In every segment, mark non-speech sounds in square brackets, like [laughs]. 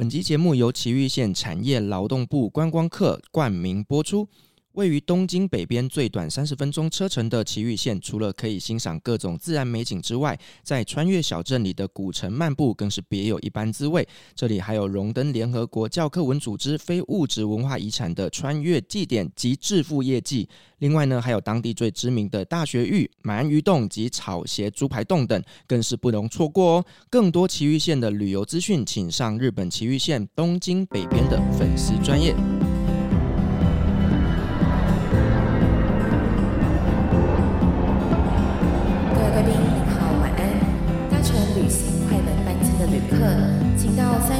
本集节目由奇玉县产业劳动部观光客冠名播出。位于东京北边最短三十分钟车程的崎玉县，除了可以欣赏各种自然美景之外，在穿越小镇里的古城漫步更是别有一般滋味。这里还有荣登联合国教科文组织非物质文化遗产的穿越祭典及致富业绩。另外呢，还有当地最知名的大学玉、鳗鱼洞及草鞋猪排洞等，更是不容错过哦。更多崎玉县的旅游资讯，请上日本崎玉县东京北边的粉丝专业。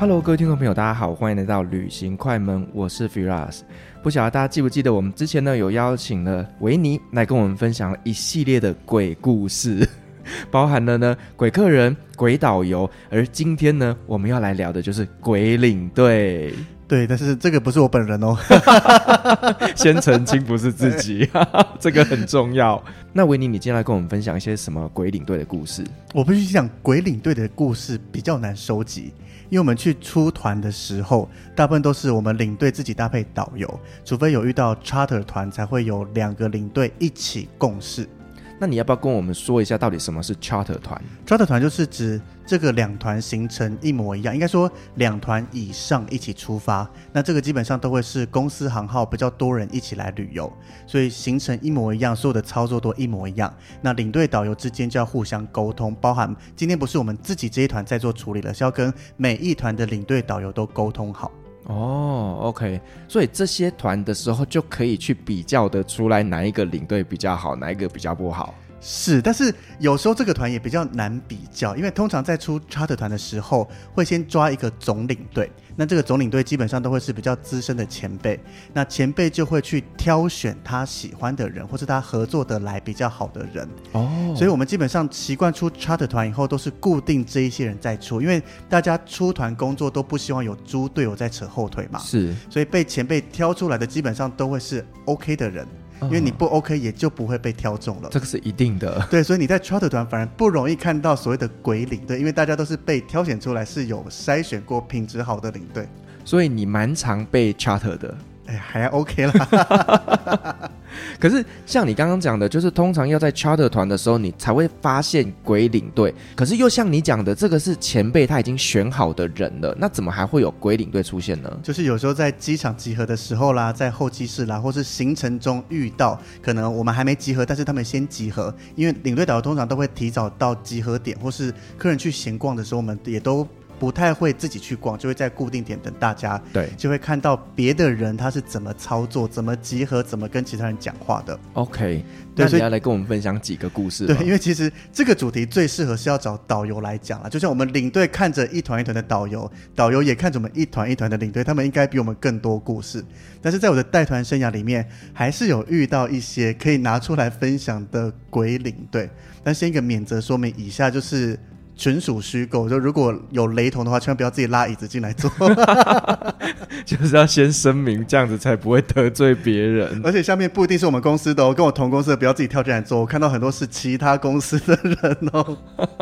Hello，各位听众朋友，大家好，欢迎来到旅行快门，我是 Firas。不晓得大家记不记得，我们之前呢有邀请了维尼来跟我们分享一系列的鬼故事，[laughs] 包含了呢鬼客人、鬼导游，而今天呢我们要来聊的就是鬼领队。对，但是这个不是我本人哦，[laughs] 先澄清不是自己，[laughs] 这个很重要。那维尼，你今天来跟我们分享一些什么鬼领队的故事？我必须讲，鬼领队的故事比较难收集，因为我们去出团的时候，大部分都是我们领队自己搭配导游，除非有遇到 charter 团，才会有两个领队一起共事。那你要不要跟我们说一下，到底什么是 charter 团？charter 团就是指这个两团行程一模一样，应该说两团以上一起出发。那这个基本上都会是公司行号比较多人一起来旅游，所以行程一模一样，所有的操作都一模一样。那领队导游之间就要互相沟通，包含今天不是我们自己这一团在做处理了，是要跟每一团的领队导游都沟通好。哦，OK，所以这些团的时候就可以去比较的出来哪一个领队比较好，哪一个比较不好。是，但是有时候这个团也比较难比较，因为通常在出 charter 团的时候，会先抓一个总领队。那这个总领队基本上都会是比较资深的前辈，那前辈就会去挑选他喜欢的人，或是他合作得来比较好的人。哦，所以我们基本上习惯出 charter 团以后，都是固定这一些人在出，因为大家出团工作都不希望有猪队友在扯后腿嘛。是，所以被前辈挑出来的基本上都会是 OK 的人。因为你不 OK，也就不会被挑中了。这个是一定的。[laughs] 对，所以你在 charter 团反而不容易看到所谓的鬼领队，因为大家都是被挑选出来，是有筛选过品质好的领队。所以你蛮常被 charter 的。哎，还 OK 啦。[laughs] 可是像你刚刚讲的，就是通常要在 charter 团的时候，你才会发现鬼领队。可是又像你讲的，这个是前辈他已经选好的人了，那怎么还会有鬼领队出现呢？就是有时候在机场集合的时候啦，在候机室啦，或是行程中遇到，可能我们还没集合，但是他们先集合，因为领队导游通常都会提早到集合点，或是客人去闲逛的时候，我们也都。不太会自己去逛，就会在固定点等大家。对，就会看到别的人他是怎么操作、怎么集合、怎么跟其他人讲话的。OK，对，那你要来跟我们分享几个故事。对，因为其实这个主题最适合是要找导游来讲了。就像我们领队看着一团一团的导游，导游也看着我们一团一团的领队，他们应该比我们更多故事。但是在我的带团生涯里面，还是有遇到一些可以拿出来分享的鬼领队。但先一个免责说明，以下就是。纯属虚构，就如果有雷同的话，千万不要自己拉椅子进来坐，[laughs] 就是要先声明，这样子才不会得罪别人。[laughs] 而且下面不一定是我们公司的哦，跟我同公司的不要自己跳进来坐。我看到很多是其他公司的人哦。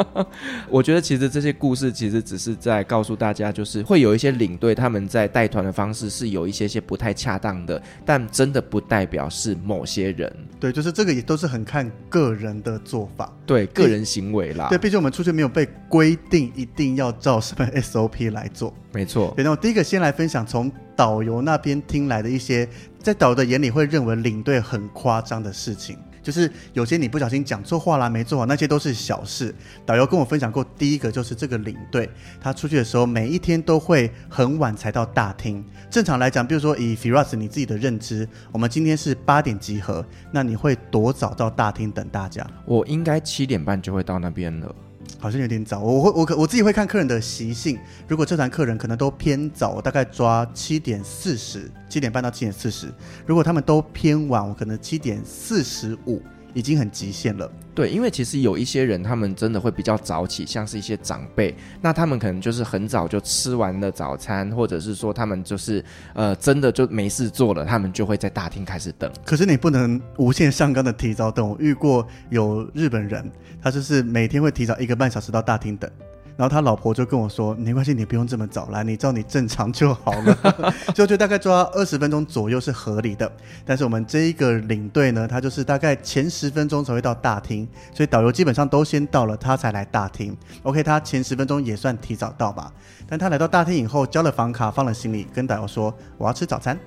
[laughs] 我觉得其实这些故事其实只是在告诉大家，就是会有一些领队他们在带团的方式是有一些些不太恰当的，但真的不代表是某些人。对，就是这个也都是很看个人的做法，对个人行为啦。对，毕竟我们出去没有被。规定一定要照什么 [laughs] SOP 来做，没错。那我第一个先来分享从导游那边听来的一些，在导游的眼里会认为领队很夸张的事情。就是有些你不小心讲错话啦，没做好，那些都是小事。导游跟我分享过，第一个就是这个领队，他出去的时候每一天都会很晚才到大厅。正常来讲，比如说以 Firas 你自己的认知，我们今天是八点集合，那你会多早到大厅等大家？我应该七点半就会到那边了。好像有点早，我会我可我自己会看客人的习性，如果这团客人可能都偏早，我大概抓七点四十，七点半到七点四十。如果他们都偏晚，我可能七点四十五。已经很极限了。对，因为其实有一些人，他们真的会比较早起，像是一些长辈，那他们可能就是很早就吃完了早餐，或者是说他们就是呃真的就没事做了，他们就会在大厅开始等。可是你不能无限上纲的提早等。我遇过有日本人，他就是每天会提早一个半小时到大厅等。然后他老婆就跟我说：“没关系，你不用这么早来，你照你正常就好了。[laughs] ”就就大概抓二十分钟左右是合理的。但是我们这一个领队呢，他就是大概前十分钟才会到大厅，所以导游基本上都先到了，他才来大厅。OK，他前十分钟也算提早到吧。但他来到大厅以后，交了房卡，放了行李，跟导游说：“我要吃早餐。”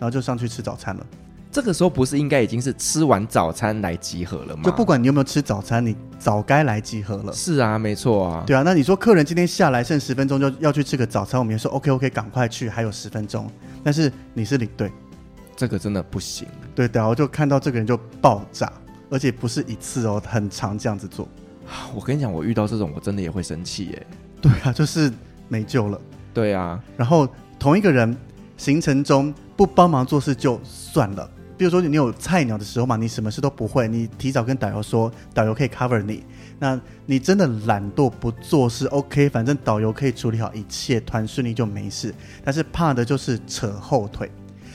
然后就上去吃早餐了。这个时候不是应该已经是吃完早餐来集合了吗？就不管你有没有吃早餐，你早该来集合了。是啊，没错啊。对啊，那你说客人今天下来剩十分钟就要去吃个早餐，我们也说 OK OK，赶快去，还有十分钟。但是你是领队，这个真的不行。对的，我就看到这个人就爆炸，而且不是一次哦，很常这样子做。我跟你讲，我遇到这种我真的也会生气耶。对啊，就是没救了。对啊，然后同一个人行程中不帮忙做事就算了。比如说你有菜鸟的时候嘛，你什么事都不会，你提早跟导游说，导游可以 cover 你。那你真的懒惰不做事，OK，反正导游可以处理好一切，团顺利就没事。但是怕的就是扯后腿。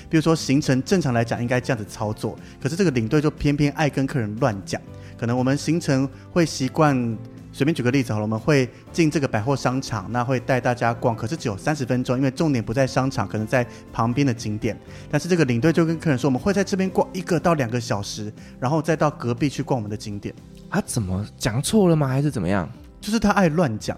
比如说行程正常来讲应该这样子操作，可是这个领队就偏偏爱跟客人乱讲。可能我们行程会习惯。随便举个例子好了，我们会进这个百货商场，那会带大家逛，可是只有三十分钟，因为重点不在商场，可能在旁边的景点。但是这个领队就跟客人说，我们会在这边逛一个到两个小时，然后再到隔壁去逛我们的景点。他怎么讲错了吗？还是怎么样？就是他爱乱讲。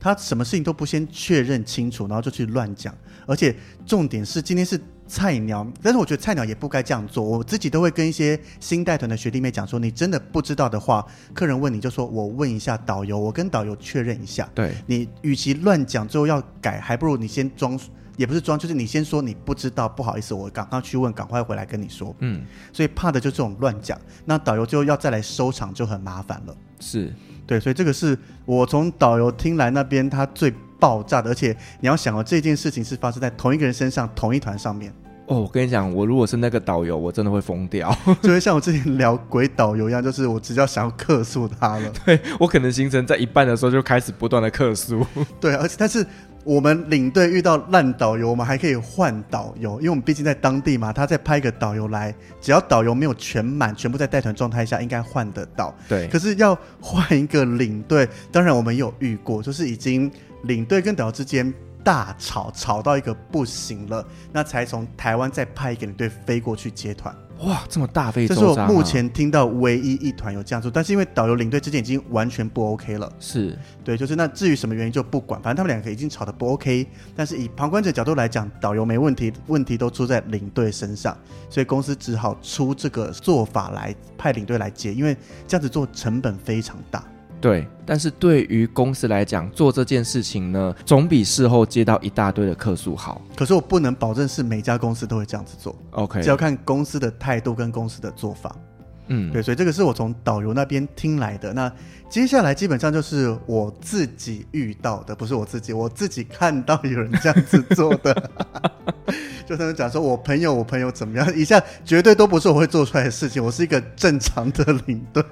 他什么事情都不先确认清楚，然后就去乱讲，而且重点是今天是菜鸟，但是我觉得菜鸟也不该这样做。我自己都会跟一些新带团的学弟妹讲说，你真的不知道的话，客人问你就说，我问一下导游，我跟导游确认一下。对，你与其乱讲最后要改，还不如你先装，也不是装，就是你先说你不知道，不好意思，我赶快去问，赶快回来跟你说。嗯，所以怕的就这种乱讲，那导游最后要再来收场就很麻烦了。是。对，所以这个是我从导游听来那边他最爆炸的，而且你要想哦，这件事情是发生在同一个人身上，同一团上面。哦，我跟你讲，我如果是那个导游，我真的会疯掉，[laughs] 就会像我之前聊鬼导游一样，就是我只要想要克诉他了。[laughs] 对，我可能行程在一半的时候就开始不断的克诉。[laughs] 对，而且但是。我们领队遇到烂导游，我们还可以换导游，因为我们毕竟在当地嘛。他再派一个导游来，只要导游没有全满，全部在带团状态下，应该换得到。对。可是要换一个领队，当然我们有遇过，就是已经领队跟导游之间大吵，吵到一个不行了，那才从台湾再派一个领队飞过去接团。哇，这么大费周章啊！这是我目前听到唯一一团有这样做，但是因为导游领队之间已经完全不 OK 了。是对，就是那至于什么原因就不管，反正他们两个已经吵得不 OK。但是以旁观者角度来讲，导游没问题，问题都出在领队身上，所以公司只好出这个做法来派领队来接，因为这样子做成本非常大。对，但是对于公司来讲，做这件事情呢，总比事后接到一大堆的客诉好。可是我不能保证是每家公司都会这样子做。OK，只要看公司的态度跟公司的做法。嗯，对，所以这个是我从导游那边听来的。那接下来基本上就是我自己遇到的，不是我自己，我自己看到有人这样子做的。[laughs] 就他们讲说，我朋友，我朋友怎么样？一下绝对都不是我会做出来的事情。我是一个正常的领队。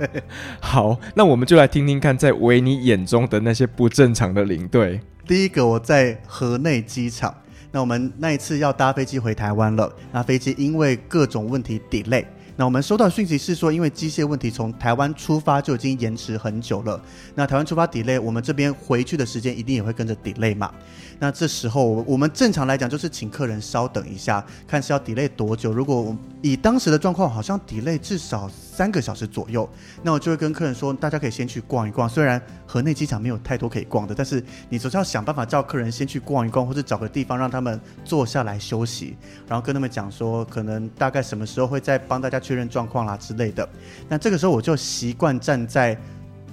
好，那我们就来听听看，在维尼眼中的那些不正常的领队。第一个，我在河内机场。那我们那一次要搭飞机回台湾了，那飞机因为各种问题 delay。那我们收到讯息是说，因为机械问题，从台湾出发就已经延迟很久了。那台湾出发 delay，我们这边回去的时间一定也会跟着 delay 嘛。那这时候，我们正常来讲就是请客人稍等一下，看是要 delay 多久。如果以当时的状况，好像 delay 至少三个小时左右。那我就会跟客人说，大家可以先去逛一逛。虽然河内机场没有太多可以逛的，但是你总是要想办法叫客人先去逛一逛，或者找个地方让他们坐下来休息，然后跟他们讲说，可能大概什么时候会再帮大家确认状况啦之类的。那这个时候我就习惯站在。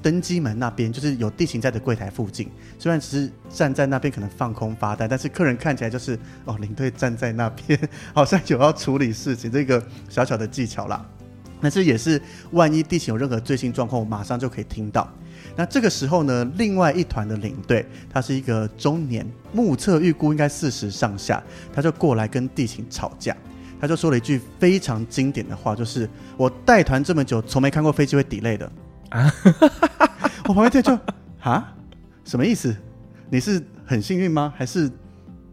登机门那边就是有地勤在的柜台附近，虽然只是站在那边可能放空发呆，但是客人看起来就是哦，领队站在那边，[laughs] 好像有要处理事情，这个小小的技巧啦。那这也是万一地勤有任何最新状况，我马上就可以听到。那这个时候呢，另外一团的领队，他是一个中年，目测预估应该四十上下，他就过来跟地勤吵架，他就说了一句非常经典的话，就是我带团这么久，从没看过飞机会 delay 的。啊！[laughs] 我旁边听就啊，什么意思？你是很幸运吗？还是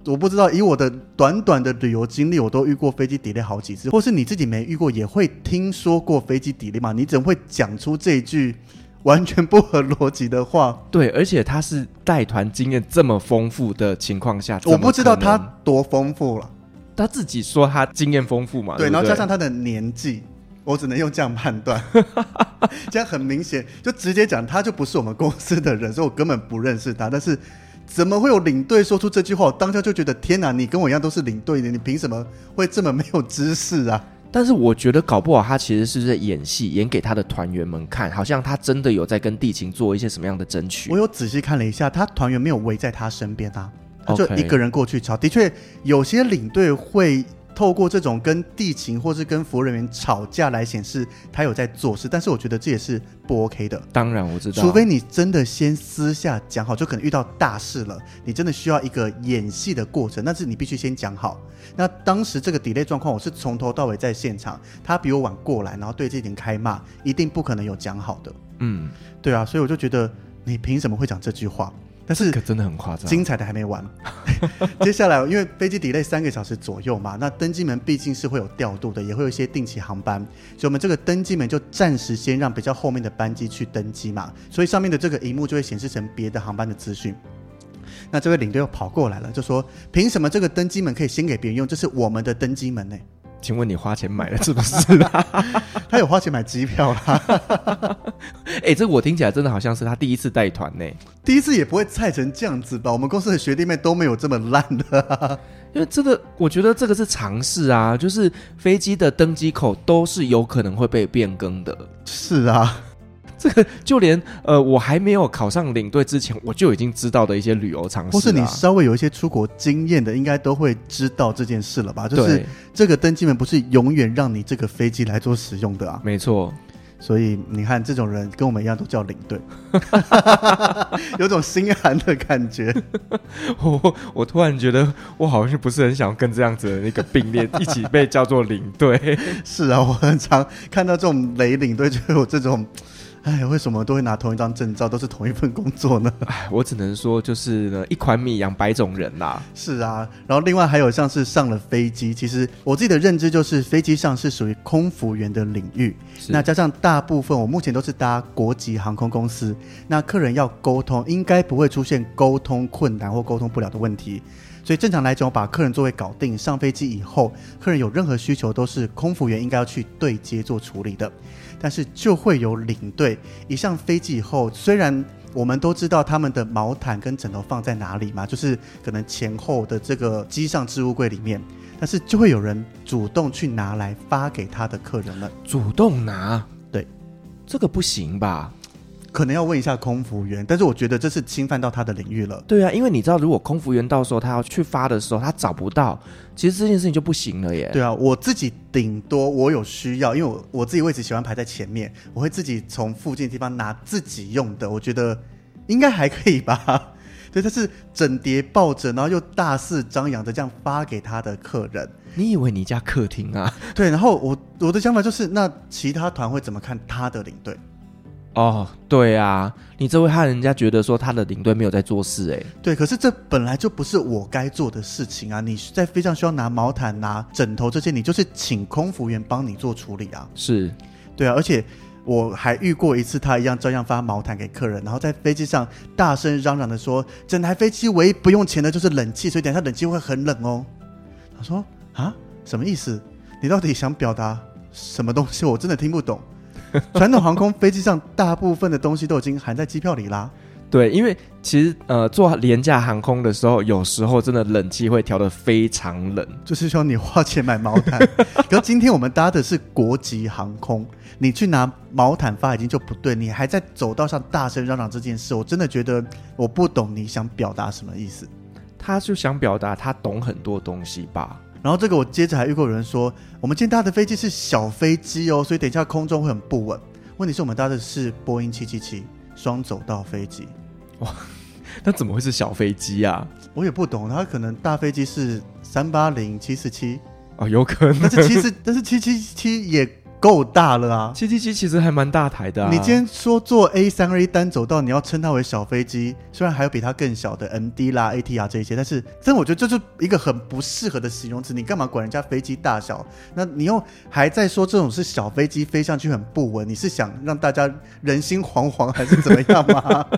我不知道？以我的短短的旅游经历，我都遇过飞机 delay 好几次，或是你自己没遇过，也会听说过飞机 delay 吗？你怎么会讲出这一句完全不合逻辑的话？对，而且他是带团经验这么丰富的情况下，我不知道他多丰富了。他自己说他经验丰富嘛？对，对对，然后加上他的年纪。我只能用这样判断，[laughs] 这样很明显，就直接讲，他就不是我们公司的人，所以我根本不认识他。但是，怎么会有领队说出这句话？我当下就觉得，天哪，你跟我一样都是领队的，你凭什么会这么没有知识啊？但是我觉得搞不好他其实是在演戏，演给他的团员们看，好像他真的有在跟地勤做一些什么样的争取。我有仔细看了一下，他团员没有围在他身边啊，他就一个人过去吵。的确，有些领队会。透过这种跟地勤或是跟服务人员吵架来显示他有在做事，但是我觉得这也是不 OK 的。当然我知道，除非你真的先私下讲好，就可能遇到大事了，你真的需要一个演戏的过程，但是你必须先讲好。那当时这个 delay 状况，我是从头到尾在现场，他比我晚过来，然后对这点开骂，一定不可能有讲好的。嗯，对啊，所以我就觉得你凭什么会讲这句话？但是可真的很夸张，精彩的还没完。[laughs] 接下来，因为飞机 delay 三个小时左右嘛，那登机门毕竟是会有调度的，也会有一些定期航班，所以我们这个登机门就暂时先让比较后面的班机去登机嘛，所以上面的这个荧幕就会显示成别的航班的资讯。那这位领队又跑过来了，就说：“凭什么这个登机门可以先给别人用？这是我们的登机门呢？”请问你花钱买了是不是啦？[laughs] 他有花钱买机票啦。哎、欸，这个我听起来真的好像是他第一次带团呢。第一次也不会菜成这样子吧？我们公司的学弟妹都没有这么烂的、啊。[laughs] 因为这个，我觉得这个是尝试啊，就是飞机的登机口都是有可能会被变更的。是啊。这个就连呃，我还没有考上领队之前，我就已经知道的一些旅游常识，或是你稍微有一些出国经验的，应该都会知道这件事了吧？就是这个登机门不是永远让你这个飞机来做使用的啊。没错，所以你看，这种人跟我们一样都叫领队，[laughs] 有种心寒的感觉。[laughs] 我我突然觉得，我好像不是很想跟这样子的那个并列一起被叫做领队。[laughs] 是啊，我很常看到这种雷领队，就有这种。哎，为什么都会拿同一张证照，都是同一份工作呢？[laughs] 哎，我只能说，就是呢，一款米养百种人呐。是啊，然后另外还有像是上了飞机，其实我自己的认知就是飞机上是属于空服员的领域。那加上大部分我目前都是搭国际航空公司，那客人要沟通，应该不会出现沟通困难或沟通不了的问题。所以正常来讲，我把客人座位搞定，上飞机以后，客人有任何需求，都是空服员应该要去对接做处理的。但是就会有领队一上飞机以后，虽然我们都知道他们的毛毯跟枕头放在哪里嘛，就是可能前后的这个机上置物柜里面，但是就会有人主动去拿来发给他的客人了。主动拿？对，这个不行吧？可能要问一下空服员，但是我觉得这是侵犯到他的领域了。对啊，因为你知道，如果空服员到时候他要去发的时候，他找不到，其实这件事情就不行了耶。对啊，我自己顶多我有需要，因为我我自己位置喜欢排在前面，我会自己从附近的地方拿自己用的，我觉得应该还可以吧。[laughs] 对，他是整叠抱着，然后又大肆张扬的这样发给他的客人。你以为你家客厅啊？[laughs] 对，然后我我的想法就是，那其他团会怎么看他的领队？哦，对啊，你这会害人家觉得说他的领队没有在做事哎。对，可是这本来就不是我该做的事情啊！你在飞机上需要拿毛毯、拿枕头这些，你就是请空服员帮你做处理啊。是，对啊，而且我还遇过一次，他一样照样发毛毯给客人，然后在飞机上大声嚷嚷的说，整台飞机唯一不用钱的就是冷气，所以等下冷气会很冷哦。他说啊，什么意思？你到底想表达什么东西？我真的听不懂。[laughs] 传统航空飞机上大部分的东西都已经含在机票里啦。对，因为其实呃，坐廉价航空的时候，有时候真的冷气会调得非常冷，就是说你花钱买毛毯。[laughs] 可是今天我们搭的是国际航空，你去拿毛毯发已经就不对，你还在走道上大声嚷嚷这件事，我真的觉得我不懂你想表达什么意思。他就想表达他懂很多东西吧。然后这个我接着还遇过有人说，我们今天搭的飞机是小飞机哦，所以等一下空中会很不稳。问题是我们搭的是波音七七七双走道飞机。哇，那怎么会是小飞机啊？我也不懂，它可能大飞机是三八零、七四七啊，有可能。但是七四，但是七七七也够大了啊。七七七其实还蛮大台的啊。你今天说坐 A 三二一单走道，你要称它为小飞机，虽然还有比它更小的 MD 啦、ATR 这一些，但是，真的我觉得这是一个很不适合的形容词。你干嘛管人家飞机大小？那你又还在说这种是小飞机飞上去很不稳？你是想让大家人心惶惶，还是怎么样吗？[laughs]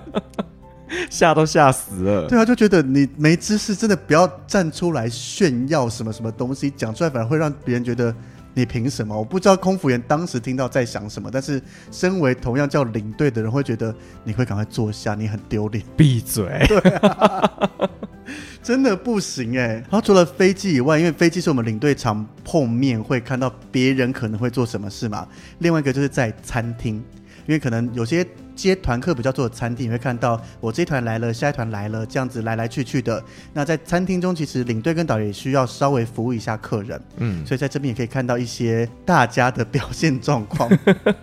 吓都吓死了，对啊，就觉得你没知识，真的不要站出来炫耀什么什么东西，讲出来反而会让别人觉得你凭什么？我不知道空服员当时听到在想什么，但是身为同样叫领队的人，会觉得你会赶快坐下，你很丢脸。闭嘴！对啊，[laughs] 真的不行哎。然后除了飞机以外，因为飞机是我们领队常碰面会看到别人可能会做什么事嘛，另外一个就是在餐厅。因为可能有些接团客比较多的餐厅，你会看到我这一团来了，下一团来了，这样子来来去去的。那在餐厅中，其实领队跟导游也需要稍微服务一下客人，嗯，所以在这边也可以看到一些大家的表现状况。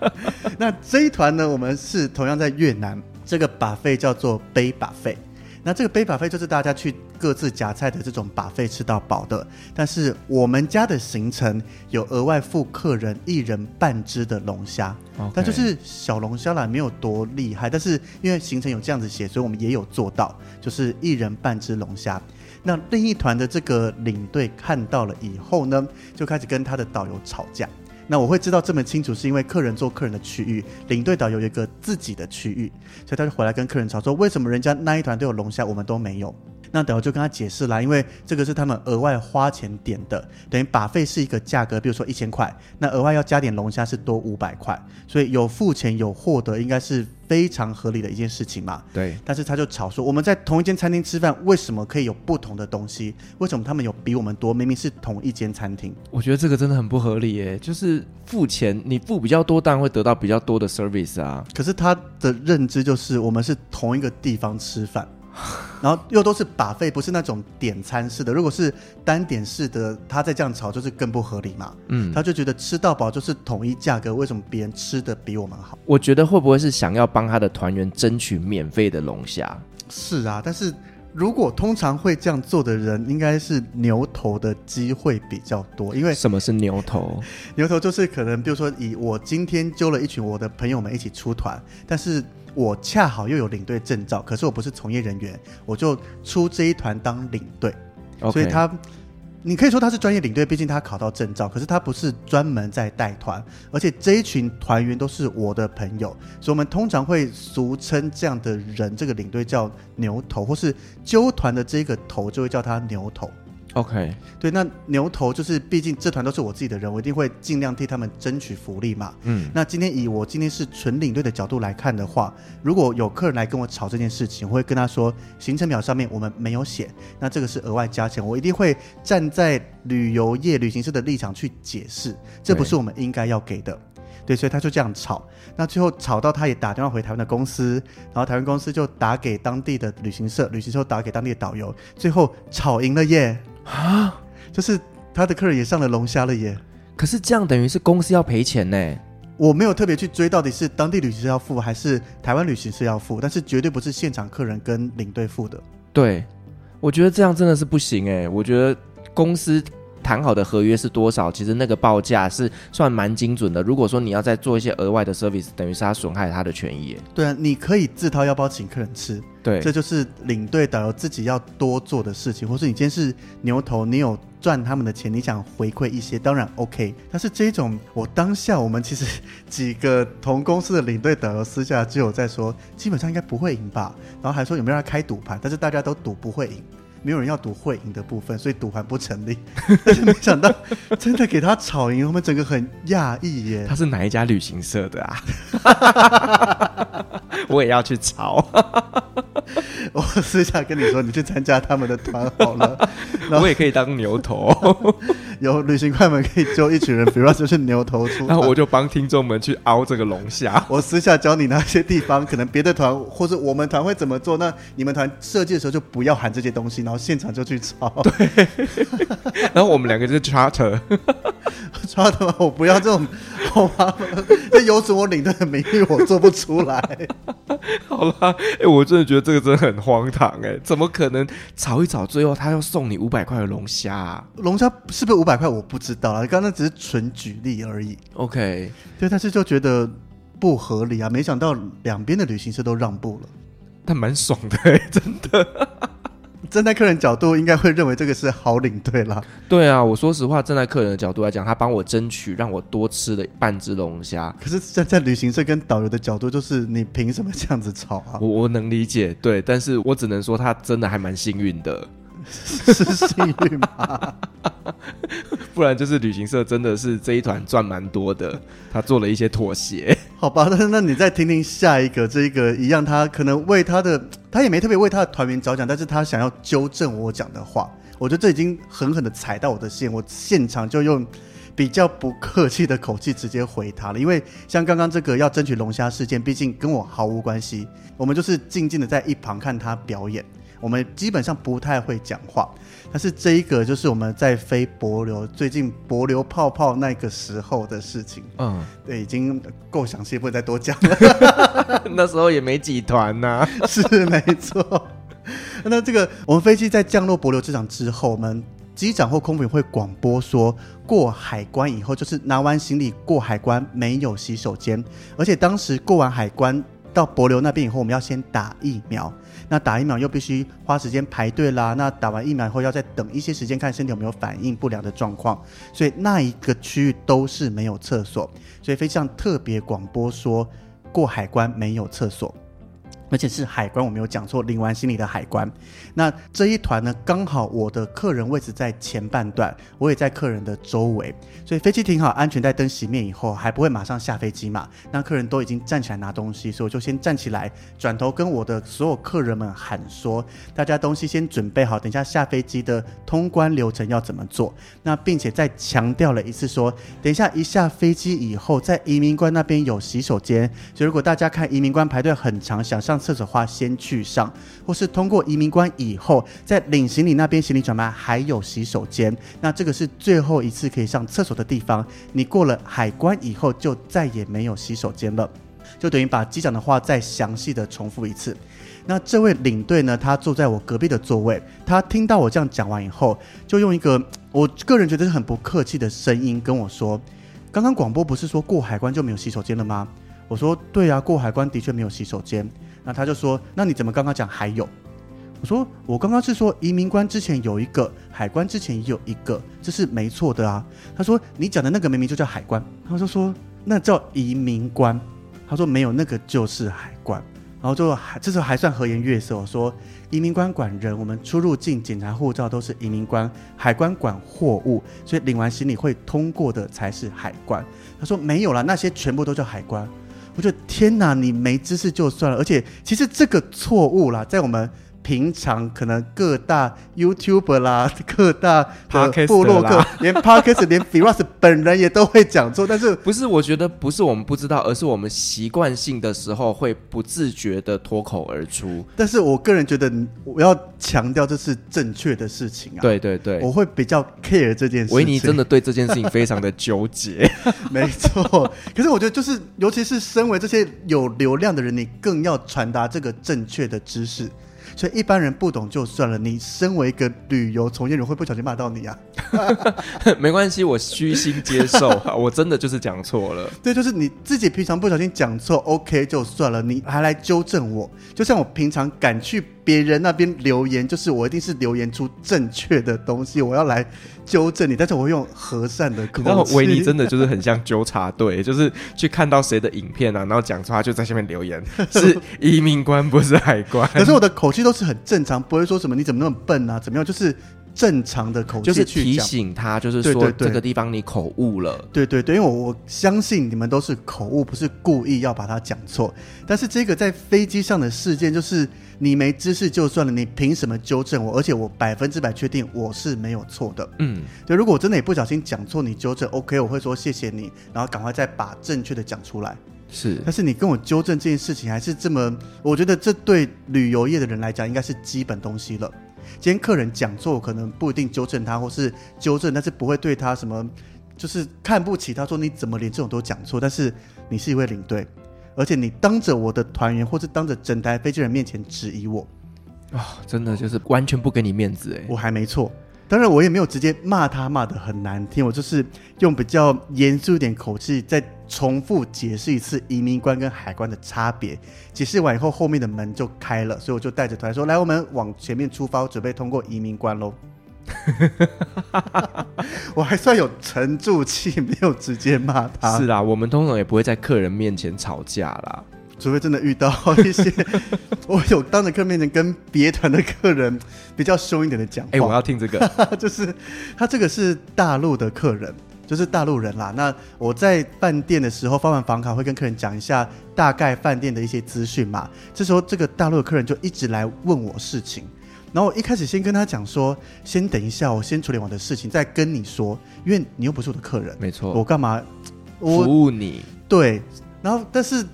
[laughs] 那这一团呢，我们是同样在越南，这个 buffet 叫做杯 buffet。那这个杯 buffet 就是大家去各自夹菜的这种 buffet 吃到饱的，但是我们家的行程有额外付客人一人半只的龙虾.但就是小龙虾啦，没有多厉害，但是因为行程有这样子写，所以我们也有做到，就是一人半只龙虾。那另一团的这个领队看到了以后呢，就开始跟他的导游吵架。那我会知道这么清楚，是因为客人做客人的区域，领队导游有一个自己的区域，所以他就回来跟客人吵说，为什么人家那一团都有龙虾，我们都没有？那导游就跟他解释啦，因为这个是他们额外花钱点的，等于 buffet 是一个价格，比如说一千块，那额外要加点龙虾是多五百块，所以有付钱有获得，应该是非常合理的一件事情嘛。对。但是他就吵说，我们在同一间餐厅吃饭，为什么可以有不同的东西？为什么他们有比我们多？明明是同一间餐厅。我觉得这个真的很不合理耶，就是付钱，你付比较多，当然会得到比较多的 service 啊。可是他的认知就是，我们是同一个地方吃饭。[laughs] 然后又都是 buffet，不是那种点餐式的。如果是单点式的，他再这样炒，就是更不合理嘛。嗯，他就觉得吃到饱就是统一价格，为什么别人吃的比我们好？我觉得会不会是想要帮他的团员争取免费的龙虾？是啊，但是如果通常会这样做的人，应该是牛头的机会比较多。因为什么是牛头？[laughs] 牛头就是可能，比如说以我今天揪了一群我的朋友们一起出团，但是。我恰好又有领队证照，可是我不是从业人员，我就出这一团当领队。所以他，你可以说他是专业领队，毕竟他考到证照，可是他不是专门在带团，而且这一群团员都是我的朋友，所以我们通常会俗称这样的人，这个领队叫牛头，或是揪团的这个头就会叫他牛头。OK，对，那牛头就是，毕竟这团都是我自己的人，我一定会尽量替他们争取福利嘛。嗯，那今天以我今天是纯领队的角度来看的话，如果有客人来跟我吵这件事情，我会跟他说，行程表上面我们没有写，那这个是额外加钱，我一定会站在旅游业旅行社的立场去解释，这不是我们应该要给的。对，所以他就这样吵，那最后吵到他也打电话回台湾的公司，然后台湾公司就打给当地的旅行社，旅行社打给当地的导游，最后吵赢了耶。啊，就是他的客人也上了龙虾了耶！可是这样等于是公司要赔钱呢？我没有特别去追到底是当地旅行社要付还是台湾旅行社要付，但是绝对不是现场客人跟领队付的。对，我觉得这样真的是不行哎！我觉得公司。谈好的合约是多少？其实那个报价是算蛮精准的。如果说你要再做一些额外的 service，等于是他损害他的权益。对啊，你可以自掏腰包请客人吃，对，这就是领队导游自己要多做的事情。或是你今天是牛头，你有赚他们的钱，你想回馈一些，当然 OK。但是这种，我当下我们其实几个同公司的领队导游私下就有在说，基本上应该不会赢吧。然后还说有没有让他开赌盘，但是大家都赌不会赢。没有人要赌会赢的部分，所以赌盘不成立。[laughs] 但是没想到真的给他吵赢，我们整个很讶异耶。他是哪一家旅行社的啊？[laughs] [laughs] 我也要去抄。[laughs] 我私下跟你说，你去参加他们的团好了。[laughs] 我也可以当牛头，有旅行快门可以揪一群人，比如说就是牛头出，然后我就帮听众们去熬这个龙虾。我私下教你那些地方，可能别的团或者我们团会怎么做，那你们团设计的时候就不要喊这些东西，然后现场就去抄。对，然后我们两个就是 charter，charter，我不要这种，好麻烦，这有损我领队的名誉，我做不出来。[laughs] 好啦，哎、欸，我真的觉得这个真的很荒唐，哎，怎么可能炒一炒，最后他要送你五百块的龙虾啊？龙虾是不是五百块？我不知道啊，刚刚只是纯举例而已。OK，对，但是就觉得不合理啊，没想到两边的旅行社都让步了，但蛮爽的，哎，真的。站在客人角度，应该会认为这个是好领队啦。对啊，我说实话，站在客人的角度来讲，他帮我争取让我多吃了半只龙虾。可是站在旅行社跟导游的角度，就是你凭什么这样子吵啊？我我能理解，对，但是我只能说他真的还蛮幸运的。[laughs] 是幸运吗？[laughs] 不然就是旅行社真的是这一团赚蛮多的，他做了一些妥协。好吧，那那你再听听下一个，这一个一样，他可能为他的，他也没特别为他的团员着想，但是他想要纠正我讲的话，我觉得这已经狠狠的踩到我的线，我现场就用比较不客气的口气直接回他了，因为像刚刚这个要争取龙虾事件，毕竟跟我毫无关系，我们就是静静的在一旁看他表演。我们基本上不太会讲话，但是这一个就是我们在飞博流，最近博流泡泡那个时候的事情。嗯，对，已经够详细，不会再多讲了。[laughs] 那时候也没几团呐、[laughs] 啊，是没错。那这个我们飞机在降落博流机场之后，我们机长或空服员会广播说，过海关以后就是拿完行李过海关没有洗手间，而且当时过完海关到博流那边以后，我们要先打疫苗。那打疫苗又必须花时间排队啦，那打完疫苗以后要再等一些时间，看身体有没有反应不良的状况，所以那一个区域都是没有厕所，所以飞机上特别广播说过海关没有厕所。而且是海关，我没有讲错，领完行李的海关。那这一团呢，刚好我的客人位置在前半段，我也在客人的周围，所以飞机停好，安全带灯熄灭以后，还不会马上下飞机嘛？那客人都已经站起来拿东西，所以我就先站起来，转头跟我的所有客人们喊说：大家东西先准备好，等一下下飞机的通关流程要怎么做？那并且再强调了一次说，等一下一下飞机以后，在移民关那边有洗手间，所以如果大家看移民关排队很长，想上厕所的话先去上，或是通过移民关以后，在领行李那边行李转盘还有洗手间，那这个是最后一次可以上厕所的地方。你过了海关以后，就再也没有洗手间了，就等于把机长的话再详细的重复一次。那这位领队呢，他坐在我隔壁的座位，他听到我这样讲完以后，就用一个我个人觉得是很不客气的声音跟我说：“刚刚广播不是说过海关就没有洗手间了吗？”我说：“对啊，过海关的确没有洗手间。”那他就说：“那你怎么刚刚讲还有？”我说：“我刚刚是说移民关之前有一个，海关之前也有一个，这是没错的啊。”他说：“你讲的那个明明就叫海关。”他就说：“那叫移民关。”他说：“没有，那个就是海关。”然后就还这时候还算和颜悦色，我说：“移民官管人，我们出入境检查护照都是移民官，海关管货物，所以领完行李会通过的才是海关。”他说：“没有啦，那些全部都叫海关。”我觉得天哪，你没知识就算了，而且其实这个错误啦，在我们平常可能各大 YouTuber 啦、[laughs] 各大部落客，[laughs] 连 Podcast 连 Firas 本人也都会讲错，但是不是？我觉得不是我们不知道，而是我们习惯性的时候会不自觉的脱口而出。但是我个人觉得，我要强调这是正确的事情啊！对对对，我会比较 care 这件事情。维尼真的对这件事情非常的纠结，[laughs] 没错。可是我觉得，就是尤其是身为这些有流量的人，你更要传达这个正确的知识。所以一般人不懂就算了，你身为一个旅游从业人，会不会不小心骂到你啊？[laughs] 没关系，我虚心接受，[laughs] 我真的就是讲错了。对，就是你自己平常不小心讲错，OK 就算了，你还来纠正我，就像我平常敢去别人那边留言，就是我一定是留言出正确的东西，我要来纠正你，但是我会用和善的口气。然后维尼真的就是很像纠察队，[laughs] 就是去看到谁的影片啊，然后讲出他就在下面留言，[laughs] 是移民官不是海关。可是我的口气都是很正常，不会说什么你怎么那么笨啊，怎么样，就是。正常的口气就是提醒他，就是说这个地方你口误了。对对对，因为我我相信你们都是口误，不是故意要把它讲错。但是这个在飞机上的事件，就是你没知识就算了，你凭什么纠正我？而且我百分之百确定我是没有错的。嗯，对，如果我真的也不小心讲错，你纠正，OK，我会说谢谢你，然后赶快再把正确的讲出来。是，但是你跟我纠正这件事情还是这么，我觉得这对旅游业的人来讲应该是基本东西了。今天客人讲错，可能不一定纠正他，或是纠正，但是不会对他什么，就是看不起他，说你怎么连这种都讲错？但是你是一位领队，而且你当着我的团员，或是当着整台飞机人面前质疑我，啊、哦，真的就是完全不给你面子哎！我还没错。当然，我也没有直接骂他，骂的很难听。我就是用比较严肃一点口气，再重复解释一次移民官跟海关的差别。解释完以后，后面的门就开了，所以我就带着团说：“来，我们往前面出发，准备通过移民关喽。” [laughs] 我还算有沉住气，没有直接骂他。是啦，我们通常也不会在客人面前吵架啦。除非真的遇到一些，[laughs] 我有当着客人面前跟别团的客人比较凶一点的讲话。哎、欸，我要听这个，[laughs] 就是他这个是大陆的客人，就是大陆人啦。那我在饭店的时候发完房卡，会跟客人讲一下大概饭店的一些资讯嘛。这时候这个大陆的客人就一直来问我事情，然后我一开始先跟他讲说，先等一下，我先处理我的事情，再跟你说，因为你又不是我的客人，没错，我干嘛我服务你？对，然后但是。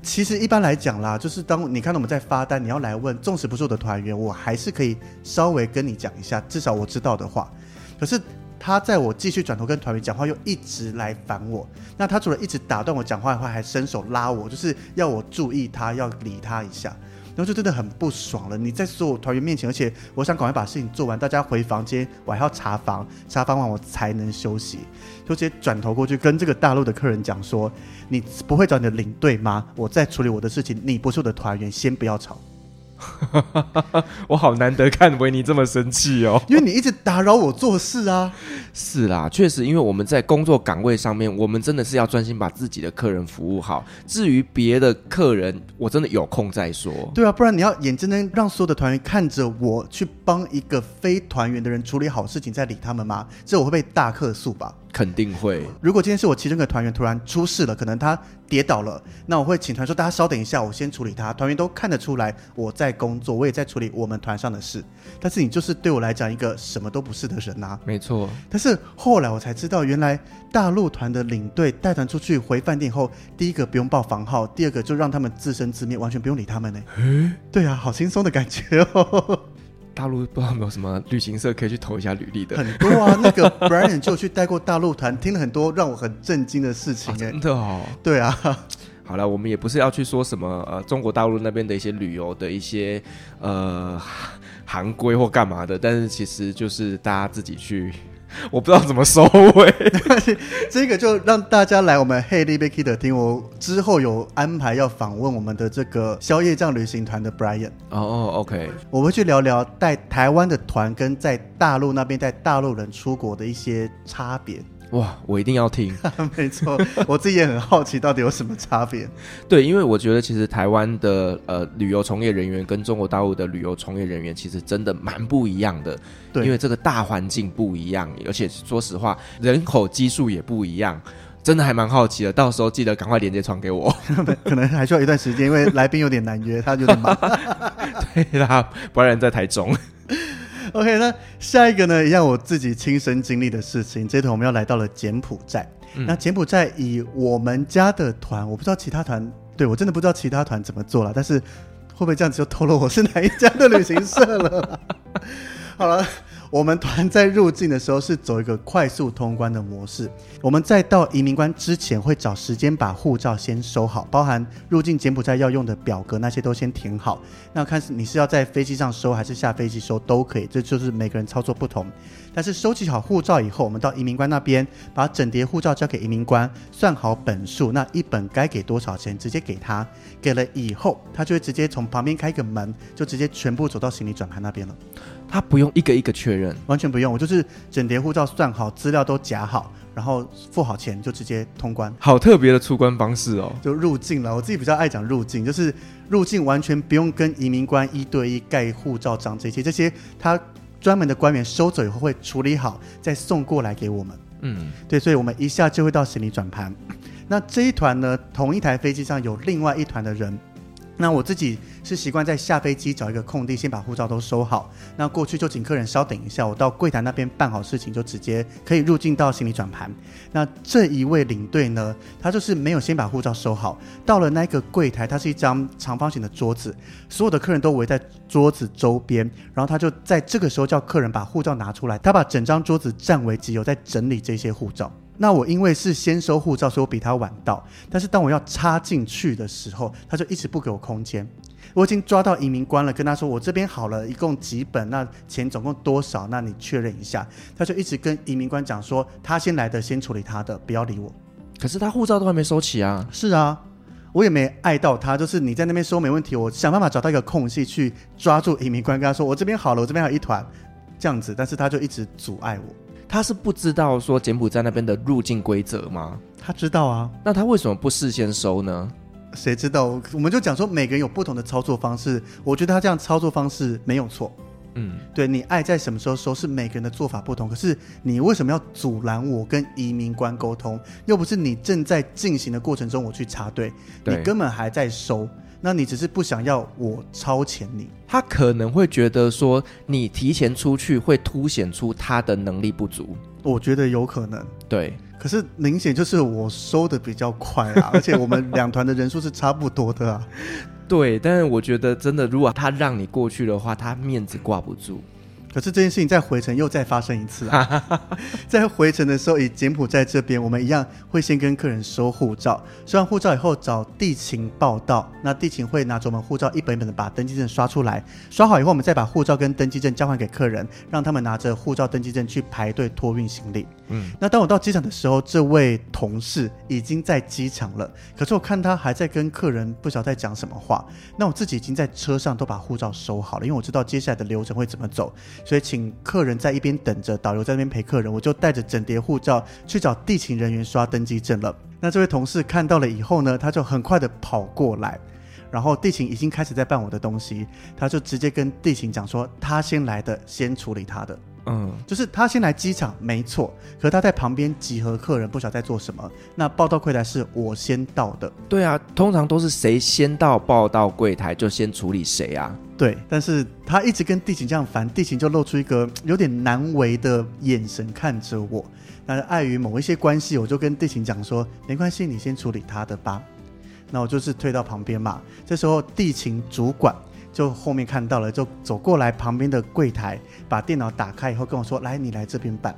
其实一般来讲啦，就是当你看到我们在发单，你要来问，纵使不是我的团员，我还是可以稍微跟你讲一下，至少我知道的话。可是他在我继续转头跟团员讲话，又一直来烦我。那他除了一直打断我讲话的话，还伸手拉我，就是要我注意他，要理他一下。然后就真的很不爽了。你在所有团员面前，而且我想赶快把事情做完，大家回房间，我还要查房，查房完我才能休息。就直接转头过去跟这个大陆的客人讲说：“你不会找你的领队吗？我在处理我的事情，你不是我的团员，先不要吵。” [laughs] 我好难得看维尼这么生气哦，因为你一直打扰我做事啊。是啦，确实，因为我们在工作岗位上面，我们真的是要专心把自己的客人服务好。至于别的客人，我真的有空再说。对啊，不然你要眼睁睁让所有的团员看着我去帮一个非团员的人处理好事情，再理他们吗？这我会被大客诉吧？肯定会。如果今天是我其中一个团员突然出事了，可能他跌倒了，那我会请团说：“大家稍等一下，我先处理他。”团员都看得出来我在工作，我也在处理我们团上的事。但是你就是对我来讲一个什么都不是的人呐。没错。但是后来我才知道，原来大陆团的领队带团出去回饭店后，第一个不用报房号，第二个就让他们自生自灭，完全不用理他们呢。嗯，对啊，好轻松的感觉哦。大陆不知道有没有什么旅行社可以去投一下履历的？很多啊，那个 Brian 就去带过大陆团，听了很多让我很震惊的事情。[laughs] 真的哦。对啊。好了，我们也不是要去说什么呃中国大陆那边的一些旅游的一些呃行规或干嘛的，但是其实就是大家自己去。我不知道怎么收尾，[laughs] 这个就让大家来我们 Hey Live Kids 听。我之后有安排要访问我们的这个宵夜酱旅行团的 Brian。哦哦，OK，我会去聊聊带台湾的团跟在大陆那边带大陆人出国的一些差别。哇，我一定要听。[laughs] 没错，我自己也很好奇，到底有什么差别？[laughs] 对，因为我觉得其实台湾的呃旅游从业人员跟中国大陆的旅游从业人员其实真的蛮不一样的。对，因为这个大环境不一样，而且说实话，人口基数也不一样，真的还蛮好奇的。到时候记得赶快连接传给我，[laughs] 可能还需要一段时间，因为来宾有点难约，他有点忙。对啦，不然在台中。OK，那下一个呢？一样我自己亲身经历的事情。这团我们要来到了柬埔寨。嗯、那柬埔寨以我们家的团，我不知道其他团，对，我真的不知道其他团怎么做了。但是会不会这样子就透露我是哪一家的旅行社了？[laughs] 好了，我们团在入境的时候是走一个快速通关的模式。我们在到移民关之前会找时间把护照先收好，包含入境柬埔寨要用的表格那些都先填好。那看是你是要在飞机上收还是下飞机收都可以，这就是每个人操作不同。但是收集好护照以后，我们到移民官那边把整叠护照交给移民官，算好本数，那一本该给多少钱，直接给他。给了以后，他就会直接从旁边开个门，就直接全部走到行李转盘那边了。他不用一个一个确认，完全不用，我就是整叠护照算好，资料都夹好，然后付好钱就直接通关。好特别的出关方式哦，就入境了。我自己比较爱讲入境，就是入境完全不用跟移民官一对一盖护照章这些，这些他。专门的官员收走以后会处理好，再送过来给我们。嗯，对，所以我们一下就会到行李转盘。那这一团呢，同一台飞机上有另外一团的人。那我自己是习惯在下飞机找一个空地，先把护照都收好。那过去就请客人稍等一下，我到柜台那边办好事情，就直接可以入境到行李转盘。那这一位领队呢，他就是没有先把护照收好，到了那个柜台，它是一张长方形的桌子，所有的客人都围在桌子周边，然后他就在这个时候叫客人把护照拿出来，他把整张桌子占为己有，在整理这些护照。那我因为是先收护照，所以我比他晚到。但是当我要插进去的时候，他就一直不给我空间。我已经抓到移民官了，跟他说我这边好了，一共几本，那钱总共多少？那你确认一下。他就一直跟移民官讲说，他先来的，先处理他的，不要理我。可是他护照都还没收齐啊。是啊，我也没碍到他，就是你在那边收没问题，我想办法找到一个空隙去抓住移民官，跟他说我这边好了，我这边还有一团，这样子。但是他就一直阻碍我。他是不知道说柬埔寨那边的入境规则吗？他知道啊，那他为什么不事先收呢？谁知道？我们就讲说每个人有不同的操作方式，我觉得他这样操作方式没有错。嗯，对，你爱在什么时候收是每个人的做法不同，可是你为什么要阻拦我跟移民官沟通？又不是你正在进行的过程中我去插队，对你根本还在收。那你只是不想要我超前你，他可能会觉得说你提前出去会凸显出他的能力不足，我觉得有可能。对，可是明显就是我收的比较快啊，[laughs] 而且我们两团的人数是差不多的啊。对，但是我觉得真的，如果他让你过去的话，他面子挂不住。可是这件事情在回程又再发生一次啊！[laughs] 在回程的时候，以柬埔寨这边，我们一样会先跟客人收护照，收完护照以后找地勤报到，那地勤会拿着我们护照一本一本的把登记证刷出来，刷好以后，我们再把护照跟登记证交还给客人，让他们拿着护照、登记证去排队托运行李。嗯，那当我到机场的时候，这位同事已经在机场了，可是我看他还在跟客人不晓得在讲什么话。那我自己已经在车上都把护照收好了，因为我知道接下来的流程会怎么走。所以请客人在一边等着，导游在那边陪客人，我就带着整叠护照去找地勤人员刷登机证了。那这位同事看到了以后呢，他就很快的跑过来，然后地勤已经开始在办我的东西，他就直接跟地勤讲说，他先来的，先处理他的。嗯，就是他先来机场没错，可他在旁边集合客人，不晓得在做什么。那报到柜台是我先到的。对啊，通常都是谁先到报到柜台就先处理谁啊。对，但是他一直跟地勤这样烦，地勤就露出一个有点难为的眼神看着我。那碍于某一些关系，我就跟地勤讲说，没关系，你先处理他的吧。那我就是退到旁边嘛。这时候地勤主管。就后面看到了，就走过来旁边的柜台，把电脑打开以后跟我说：“来，你来这边办。”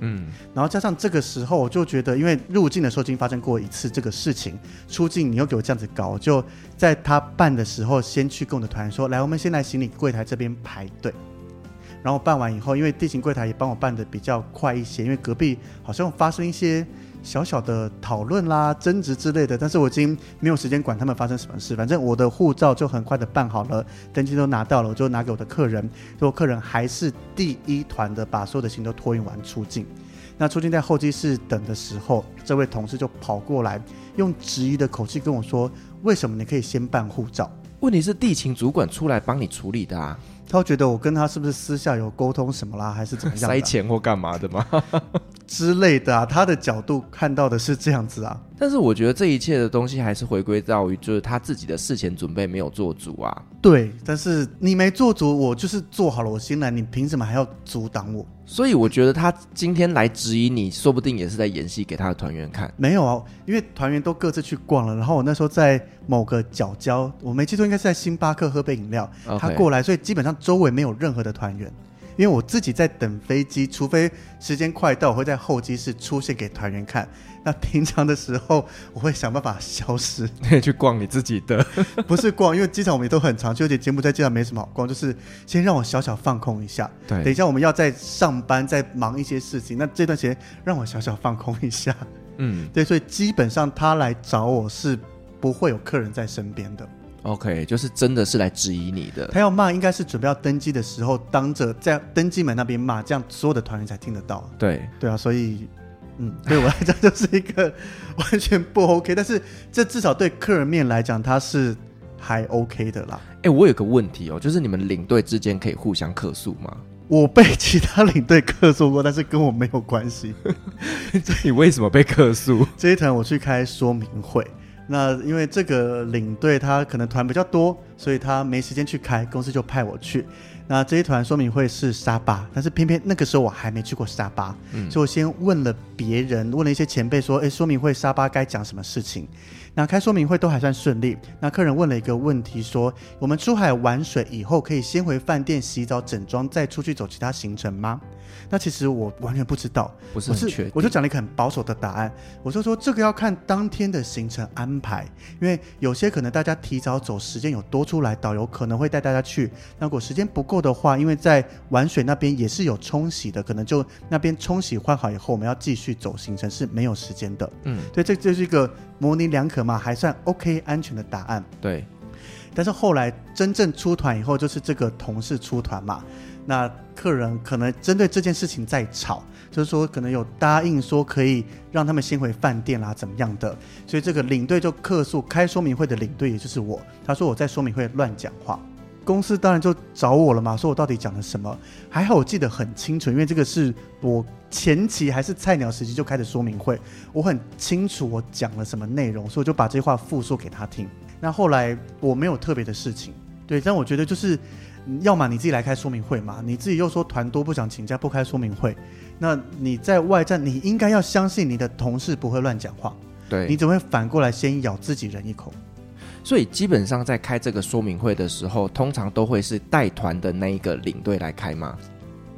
嗯，然后加上这个时候，我就觉得，因为入境的时候已经发生过一次这个事情，出境你又给我这样子搞，就在他办的时候，先去跟我的团员说：“来，我们先来行李柜台这边排队。”然后办完以后，因为地勤柜台也帮我办的比较快一些，因为隔壁好像发生一些。小小的讨论啦、争执之类的，但是我已经没有时间管他们发生什么事。反正我的护照就很快的办好了，登记都拿到了，我就拿给我的客人。结果客人还是第一团的把所有的行李都托运完出境。那出境在候机室等的时候，这位同事就跑过来，用质疑的口气跟我说：“为什么你可以先办护照？”问题是地勤主管出来帮你处理的啊。他会觉得我跟他是不是私下有沟通什么啦，还是怎么样？塞钱或干嘛的吗？[laughs] 之类的啊，他的角度看到的是这样子啊。但是我觉得这一切的东西还是回归到于，就是他自己的事前准备没有做足啊。对，但是你没做足，我就是做好了，我心来，你凭什么还要阻挡我？所以我觉得他今天来质疑你，说不定也是在演戏给他的团员看。没有啊，因为团员都各自去逛了，然后我那时候在某个角角，我没记错，应该是在星巴克喝杯饮料他过来，所以基本上周围没有任何的团员。因为我自己在等飞机，除非时间快到，我会在候机室出现给团员看。那平常的时候，我会想办法消失，[laughs] 去逛你自己的，[laughs] 不是逛，因为机场我们也都很长，就而且柬埔寨机场没什么好逛，就是先让我小小放空一下。对，等一下我们要再上班，再忙一些事情，那这段时间让我小小放空一下。嗯，对，所以基本上他来找我是不会有客人在身边的。OK，就是真的是来质疑你的。他要骂，应该是准备要登机的时候，当着在登机门那边骂，这样所有的团员才听得到。对，对啊，所以。嗯，对我来讲就是一个完全不 OK，但是这至少对客人面来讲，他是还 OK 的啦。哎、欸，我有个问题哦，就是你们领队之间可以互相客诉吗？我被其他领队客诉过，但是跟我没有关系。[laughs] 你为什么被客诉？这一团我去开说明会，那因为这个领队他可能团比较多，所以他没时间去开，公司就派我去。那这一团说明会是沙巴，但是偏偏那个时候我还没去过沙巴，嗯，所以我先问了别人，问了一些前辈说，诶，说明会沙巴该讲什么事情？那开说明会都还算顺利。那客人问了一个问题说，我们出海玩水以后可以先回饭店洗澡整装，再出去走其他行程吗？那其实我完全不知道，不是很确定，我就讲了一个很保守的答案，我就说这个要看当天的行程安排，因为有些可能大家提早走，时间有多出来，导游可能会带大家去。那如果时间不够的话，因为在玩水那边也是有冲洗的，可能就那边冲洗换好以后，我们要继续走行程是没有时间的。嗯，对，这这是一个模棱两可嘛，还算 OK 安全的答案。对，但是后来真正出团以后，就是这个同事出团嘛。那客人可能针对这件事情在吵，就是说可能有答应说可以让他们先回饭店啦，怎么样的？所以这个领队就客诉开说明会的领队，也就是我，他说我在说明会乱讲话，公司当然就找我了嘛，说我到底讲了什么？还好我记得很清楚，因为这个是我前期还是菜鸟时期就开的说明会，我很清楚我讲了什么内容，所以我就把这话复述给他听。那后来我没有特别的事情，对，但我觉得就是。要么你自己来开说明会嘛，你自己又说团多不想请假不开说明会，那你在外站你应该要相信你的同事不会乱讲话，对，你怎么会反过来先咬自己人一口？所以基本上在开这个说明会的时候，通常都会是带团的那一个领队来开吗？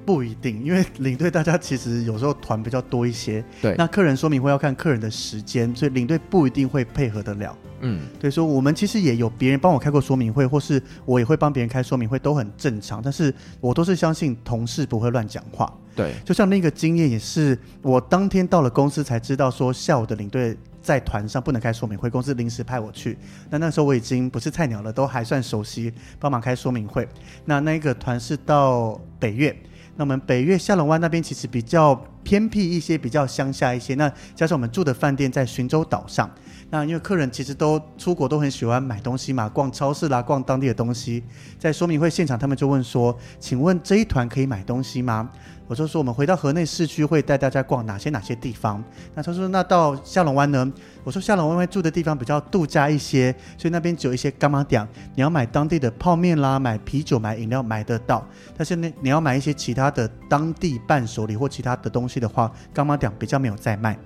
不一定，因为领队大家其实有时候团比较多一些，对，那客人说明会要看客人的时间，所以领队不一定会配合得了。嗯，对，所以我们其实也有别人帮我开过说明会，或是我也会帮别人开说明会，都很正常。但是我都是相信同事不会乱讲话。对，就像那个经验也是，我当天到了公司才知道说下午的领队在团上不能开说明会，公司临时派我去。那那时候我已经不是菜鸟了，都还算熟悉，帮忙开说明会。那那个团是到北岳，那我们北岳下龙湾那边其实比较偏僻一些，比较乡下一些。那加上我们住的饭店在浔州岛上。那因为客人其实都出国都很喜欢买东西嘛，逛超市啦，逛当地的东西。在说明会现场，他们就问说：“请问这一团可以买东西吗？”我就说：“我们回到河内市区会带大家逛哪些哪些地方。”那他说：“那到下龙湾呢？”我说：“下龙湾住的地方比较度假一些，所以那边只有一些干妈店，你要买当地的泡面啦、买啤酒、买饮料买得到。但是呢，你要买一些其他的当地伴手礼或其他的东西的话，干妈店比较没有在卖。”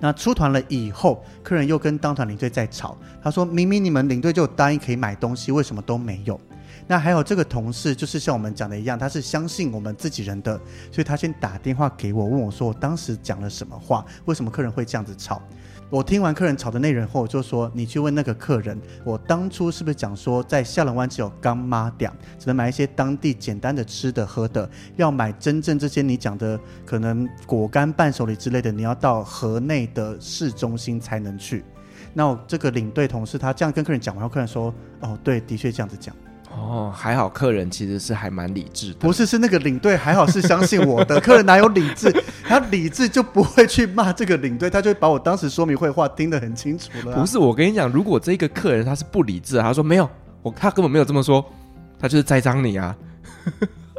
那出团了以后，客人又跟当团领队在吵。他说明明你们领队就答应可以买东西，为什么都没有？那还有这个同事，就是像我们讲的一样，他是相信我们自己人的，所以他先打电话给我，问我说我当时讲了什么话，为什么客人会这样子吵？我听完客人吵的内容后，我就说：“你去问那个客人，我当初是不是讲说在下龙湾只有干妈店，只能买一些当地简单的吃的喝的，要买真正这些你讲的可能果干伴手礼之类的，你要到河内的市中心才能去。”那这个领队同事他这样跟客人讲完后，客人说：“哦，对，的确这样子讲。”哦，还好客人其实是还蛮理智的。不是，是那个领队还好是相信我的，客人哪有理智？[laughs] 他理智就不会去骂这个领队，他就会把我当时说明会话听得很清楚了啊。不是，我跟你讲，如果这个客人他是不理智，他说没有，我他根本没有这么说，他就是栽赃你啊。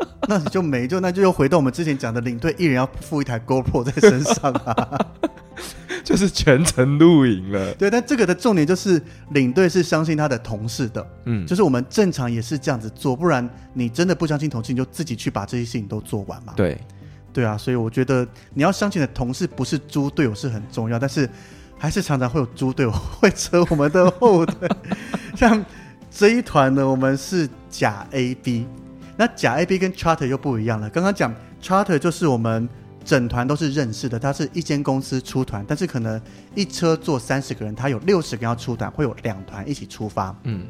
[laughs] 那你就没就那就又回到我们之前讲的，领队一人要付一台 GoPro 在身上啊。[laughs] 就是全程录影了，对，但这个的重点就是领队是相信他的同事的，嗯，就是我们正常也是这样子做，不然你真的不相信同事，你就自己去把这些事情都做完嘛。对，对啊，所以我觉得你要相信的同事不是猪队友是很重要，但是还是常常会有猪队友会扯我们的后腿，[laughs] 像这一团呢，我们是假 A B。那甲 A B 跟 Charter 又不一样了。刚刚讲 Charter 就是我们整团都是认识的，它是一间公司出团，但是可能一车坐三十个人，它有六十个人要出团，会有两团一起出发。嗯，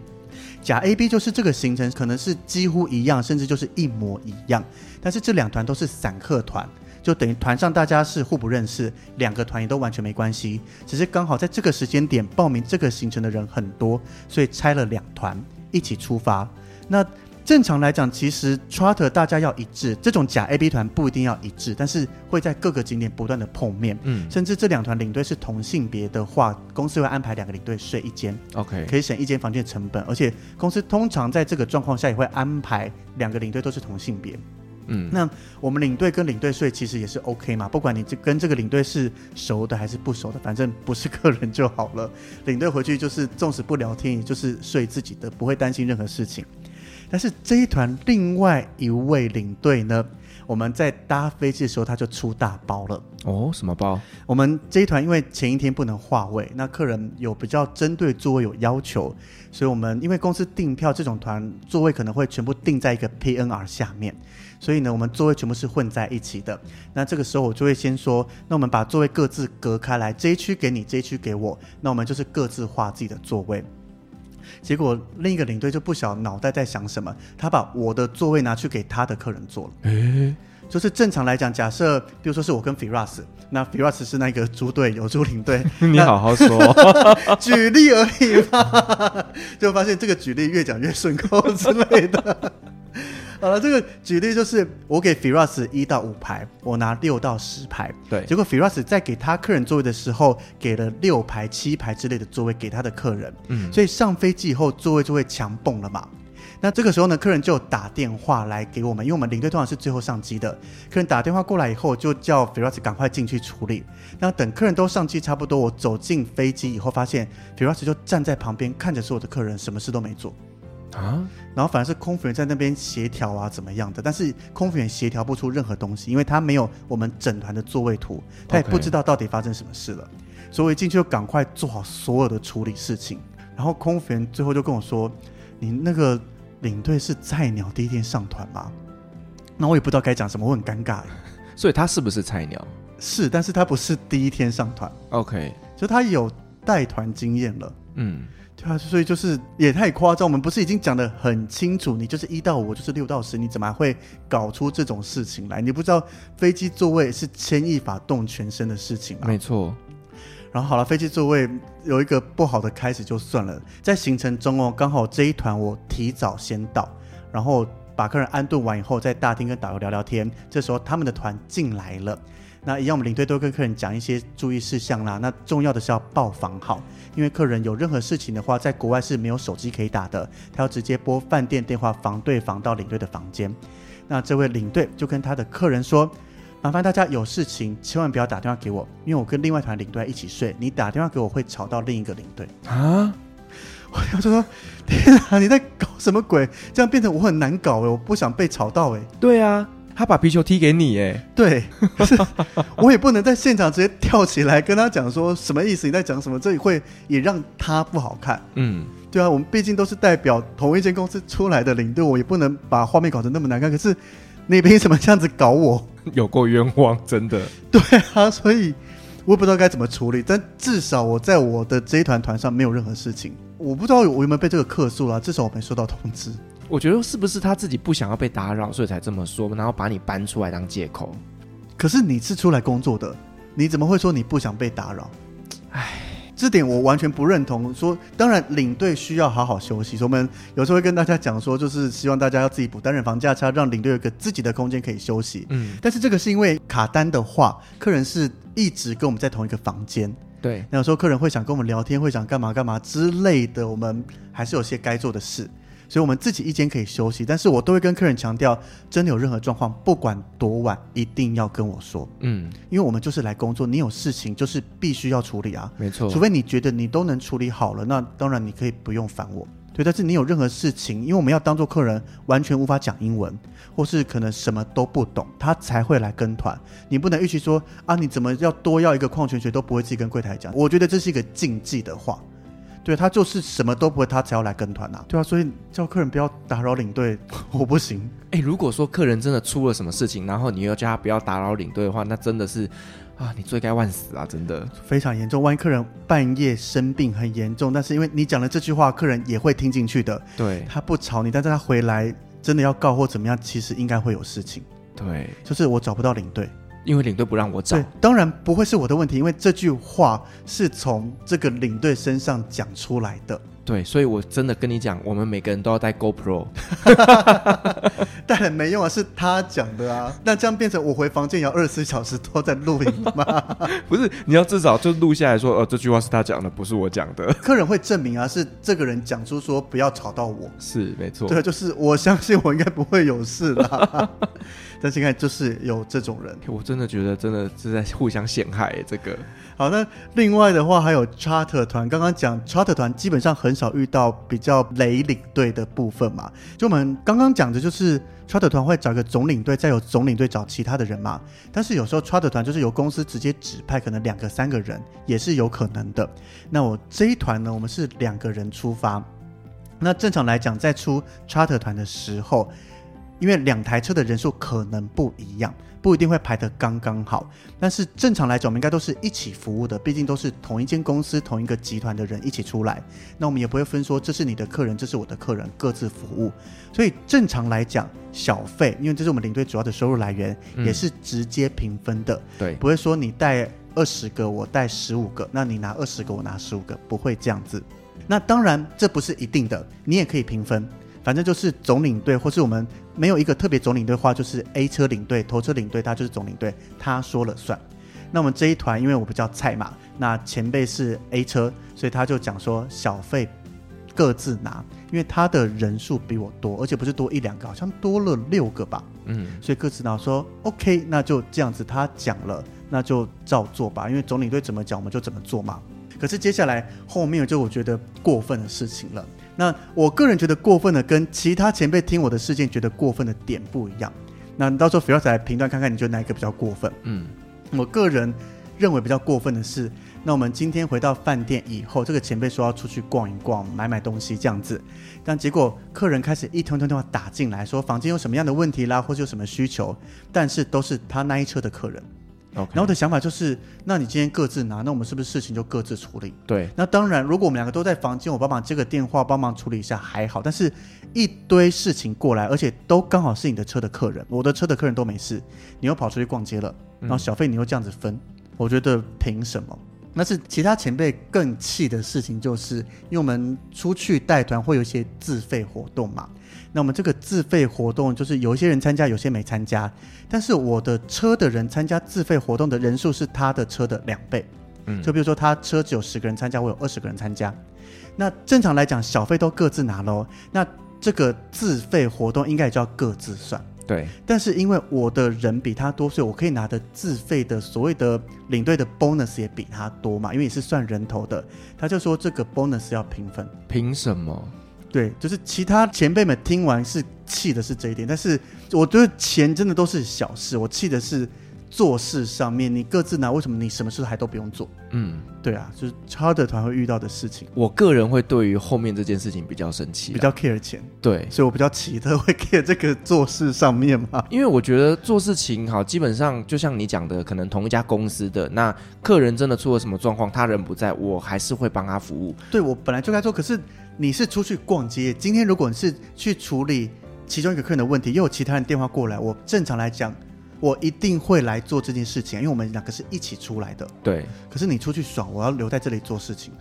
甲 A B 就是这个行程可能是几乎一样，甚至就是一模一样，但是这两团都是散客团。就等于团上大家是互不认识，两个团也都完全没关系，只是刚好在这个时间点报名这个行程的人很多，所以拆了两团一起出发。那正常来讲，其实 charter 大家要一致，这种假 A B 团不一定要一致，但是会在各个景点不断的碰面。嗯，甚至这两团领队是同性别的话，公司会安排两个领队睡一间，OK，可以省一间房间的成本，而且公司通常在这个状况下也会安排两个领队都是同性别。嗯，那我们领队跟领队睡其实也是 OK 嘛，不管你这跟这个领队是熟的还是不熟的，反正不是客人就好了。领队回去就是纵使不聊天，也就是睡自己的，不会担心任何事情。但是这一团另外一位领队呢，我们在搭飞机的时候他就出大包了。哦，什么包？我们这一团因为前一天不能划位，那客人有比较针对座位有要求，所以我们因为公司订票这种团座位可能会全部订在一个 PNR 下面。所以呢，我们座位全部是混在一起的。那这个时候我就会先说，那我们把座位各自隔开来，这一区给你，这一区给我。那我们就是各自划自己的座位。结果另一个领队就不晓脑袋在想什么，他把我的座位拿去给他的客人坐了。诶，就是正常来讲，假设比如说是我跟 Firas，那 Firas 是那个猪队友、猪领队，[laughs] 你好好说，[laughs] 举例而已嘛。[laughs] 就发现这个举例越讲越顺口之类的。好了，这个举例就是我给 Firas 一到五排，我拿六到十排。对，结果 Firas 在给他客人座位的时候，给了六排、七排之类的座位给他的客人。嗯，所以上飞机以后座位就会强蹦了嘛。那这个时候呢，客人就打电话来给我们，因为我们领队通常是最后上机的。客人打电话过来以后，就叫 Firas 赶快进去处理。那等客人都上机差不多，我走进飞机以后，发现 Firas 就站在旁边看着所有的客人，什么事都没做。啊，然后反而是空服员在那边协调啊，怎么样的？但是空服员协调不出任何东西，因为他没有我们整团的座位图，他也不知道到底发生什么事了。所以进去就赶快做好所有的处理事情。然后空服员最后就跟我说：“你那个领队是菜鸟，第一天上团吗？”那我也不知道该讲什么，我很尴尬。[laughs] 所以他是不是菜鸟？是，但是他不是第一天上团。OK，就他有带团经验了。嗯。对啊，所以就是也太夸张。我们不是已经讲的很清楚，你就是一到五，就是六到十，你怎么还会搞出这种事情来？你不知道飞机座位是牵一发动全身的事情吗？没错。然后好了，飞机座位有一个不好的开始就算了，在行程中哦，刚好这一团我提早先到，然后把客人安顿完以后，在大厅跟导游聊聊天。这时候他们的团进来了。那一样，我们领队都跟客人讲一些注意事项啦。那重要的是要报房号，因为客人有任何事情的话，在国外是没有手机可以打的，他要直接拨饭店电话，房对房到领队的房间。那这位领队就跟他的客人说：“麻烦大家有事情千万不要打电话给我，因为我跟另外一团领队一起睡，你打电话给我会吵到另一个领队。”啊！[laughs] 我就说：“天啊，你在搞什么鬼？这样变成我很难搞诶，我不想被吵到诶。”对啊。他把皮球踢给你，哎，对，可 [laughs] 是我也不能在现场直接跳起来跟他讲说什么意思？你在讲什么？这里会也让他不好看。嗯，对啊，我们毕竟都是代表同一间公司出来的领队，我也不能把画面搞得那么难看。可是你凭什么这样子搞我？[laughs] 有过冤枉，真的。对啊，所以我也不知道该怎么处理。但至少我在我的这一团团上没有任何事情。我不知道我有没有被这个客诉了，至少我没收到通知。我觉得是不是他自己不想要被打扰，所以才这么说，然后把你搬出来当借口？可是你是出来工作的，你怎么会说你不想被打扰？唉，这点我完全不认同。说当然，领队需要好好休息。所以我们有时候会跟大家讲说，就是希望大家要自己补单人房价差，让领队有个自己的空间可以休息。嗯，但是这个是因为卡单的话，客人是一直跟我们在同一个房间。对，那有时候客人会想跟我们聊天，会想干嘛干嘛之类的，我们还是有些该做的事。所以，我们自己一间可以休息，但是我都会跟客人强调，真的有任何状况，不管多晚，一定要跟我说。嗯，因为我们就是来工作，你有事情就是必须要处理啊。没错，除非你觉得你都能处理好了，那当然你可以不用烦我。对，但是你有任何事情，因为我们要当做客人，完全无法讲英文，或是可能什么都不懂，他才会来跟团。你不能预期说啊，你怎么要多要一个矿泉水都不会自己跟柜台讲。我觉得这是一个禁忌的话。对，他就是什么都不会，他才要来跟团呐、啊。对啊，所以叫客人不要打扰领队，[laughs] 我不行。哎，如果说客人真的出了什么事情，然后你又叫他不要打扰领队的话，那真的是啊，你罪该万死啊，真的非常严重。万一客人半夜生病很严重，但是因为你讲了这句话，客人也会听进去的。对，他不吵你，但是他回来真的要告或怎么样，其实应该会有事情。对，就是我找不到领队。因为领队不让我找，对，当然不会是我的问题，因为这句话是从这个领队身上讲出来的。对，所以我真的跟你讲，我们每个人都要带 GoPro，[laughs] 带了没用啊，是他讲的啊。那这样变成我回房间也要二十四小时都在录影吗？[laughs] 不是，你要至少就录下来说，呃，这句话是他讲的，不是我讲的。[laughs] 客人会证明啊，是这个人讲出说不要吵到我，是没错。对，就是我相信我应该不会有事啦。但是现在就是有这种人，[laughs] 我真的觉得真的是在互相陷害。这个好，那另外的话还有 charter 团，刚刚讲 charter 团基本上很少遇到比较雷领队的部分嘛。就我们刚刚讲的就是 charter 团会找一个总领队，再由总领队找其他的人嘛。但是有时候 charter 团就是由公司直接指派，可能两个三个人也是有可能的。那我这一团呢，我们是两个人出发。那正常来讲，在出 charter 团的时候。因为两台车的人数可能不一样，不一定会排得刚刚好。但是正常来讲，我们应该都是一起服务的，毕竟都是同一间公司、同一个集团的人一起出来。那我们也不会分说这是你的客人，这是我的客人，各自服务。所以正常来讲，小费，因为这是我们领队主要的收入来源，嗯、也是直接平分的。对，不会说你带二十个，我带十五个，那你拿二十个，我拿十五个，不会这样子。那当然，这不是一定的，你也可以平分。反正就是总领队，或是我们没有一个特别总领队的话，就是 A 车领队、头车领队，他就是总领队，他说了算。那我们这一团，因为我比较菜嘛，那前辈是 A 车，所以他就讲说小费各自拿，因为他的人数比我多，而且不是多一两个，好像多了六个吧。嗯，所以各自拿说 OK，那就这样子，他讲了，那就照做吧，因为总领队怎么讲，我们就怎么做嘛。可是接下来后面就我觉得过分的事情了。那我个人觉得过分的，跟其他前辈听我的事件觉得过分的点不一样。那到时候 Firas 来评断看看，你觉得哪一个比较过分？嗯，我个人认为比较过分的是，那我们今天回到饭店以后，这个前辈说要出去逛一逛，买买东西这样子，但结果客人开始一通通电话打进来，说房间有什么样的问题啦，或者有什么需求，但是都是他那一车的客人。然后我的想法就是，那你今天各自拿，那我们是不是事情就各自处理？对。那当然，如果我们两个都在房间，我帮忙接个电话，帮忙处理一下还好。但是，一堆事情过来，而且都刚好是你的车的客人，我的车的客人都没事，你又跑出去逛街了，然后小费你又这样子分，嗯、我觉得凭什么？那是其他前辈更气的事情，就是因为我们出去带团会有一些自费活动嘛。那我们这个自费活动，就是有一些人参加，有些没参加。但是我的车的人参加自费活动的人数是他的车的两倍。嗯，就比如说他车只有十个人参加，我有二十个人参加。那正常来讲，小费都各自拿喽。那这个自费活动应该也就要各自算。对。但是因为我的人比他多，所以我可以拿的自费的所谓的领队的 bonus 也比他多嘛，因为也是算人头的。他就说这个 bonus 要平分。凭什么？对，就是其他前辈们听完是气的是这一点，但是我觉得钱真的都是小事，我气的是做事上面你各自拿，为什么你什么事还都不用做？嗯，对啊，就是 charter 团会遇到的事情。我个人会对于后面这件事情比较生气，比较 care 钱，对，所以我比较奇特会 care 这个做事上面嘛。因为我觉得做事情好，基本上就像你讲的，可能同一家公司的那客人真的出了什么状况，他人不在，我还是会帮他服务。对，我本来就该做，可是。你是出去逛街，今天如果你是去处理其中一个客人的问题，又有其他人电话过来，我正常来讲，我一定会来做这件事情，因为我们两个是一起出来的。对。可是你出去爽，我要留在这里做事情，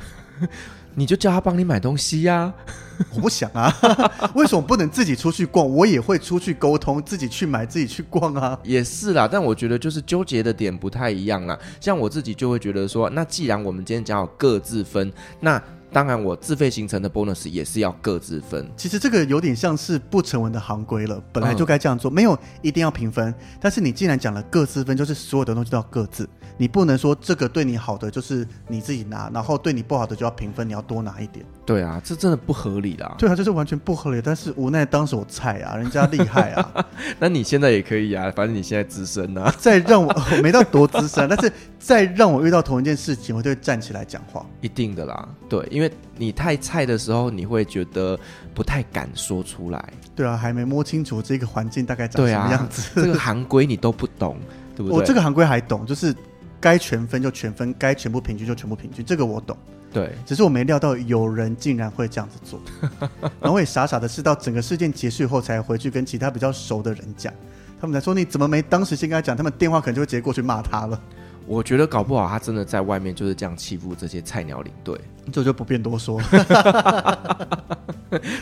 [laughs] 你就叫他帮你买东西呀、啊。[laughs] 我不想啊，[laughs] 为什么不能自己出去逛？我也会出去沟通，自己去买，自己去逛啊。也是啦，但我觉得就是纠结的点不太一样啦。像我自己就会觉得说，那既然我们今天讲好各自分，那。当然，我自费行程的 bonus 也是要各自分。其实这个有点像是不成文的行规了，本来就该这样做，没有一定要平分。但是你既然讲了各自分，就是所有的东西都要各自，你不能说这个对你好的就是你自己拿，然后对你不好的就要平分，你要多拿一点。对啊，这真的不合理啦。对啊，就是完全不合理。但是无奈当时我菜啊，人家厉害啊。[laughs] 那你现在也可以啊，反正你现在资深啊。[laughs] 再让我，我没到多资深，但是再让我遇到同一件事情，我就会站起来讲话。一定的啦，对，因为你太菜的时候，你会觉得不太敢说出来。对啊，还没摸清楚这个环境大概长什么样子，啊、这个行规你都不懂，对不对？我这个行规还懂，就是该全分就全分，该全部平均就全部平均，这个我懂。对，只是我没料到有人竟然会这样子做，[laughs] 然后我也傻傻的是到整个事件结束以后才回去跟其他比较熟的人讲，他们才说，你怎么没当时先跟他讲，他们电话可能就会直接过去骂他了。我觉得搞不好他真的在外面就是这样欺负这些菜鸟领队，这就不便多说。[laughs]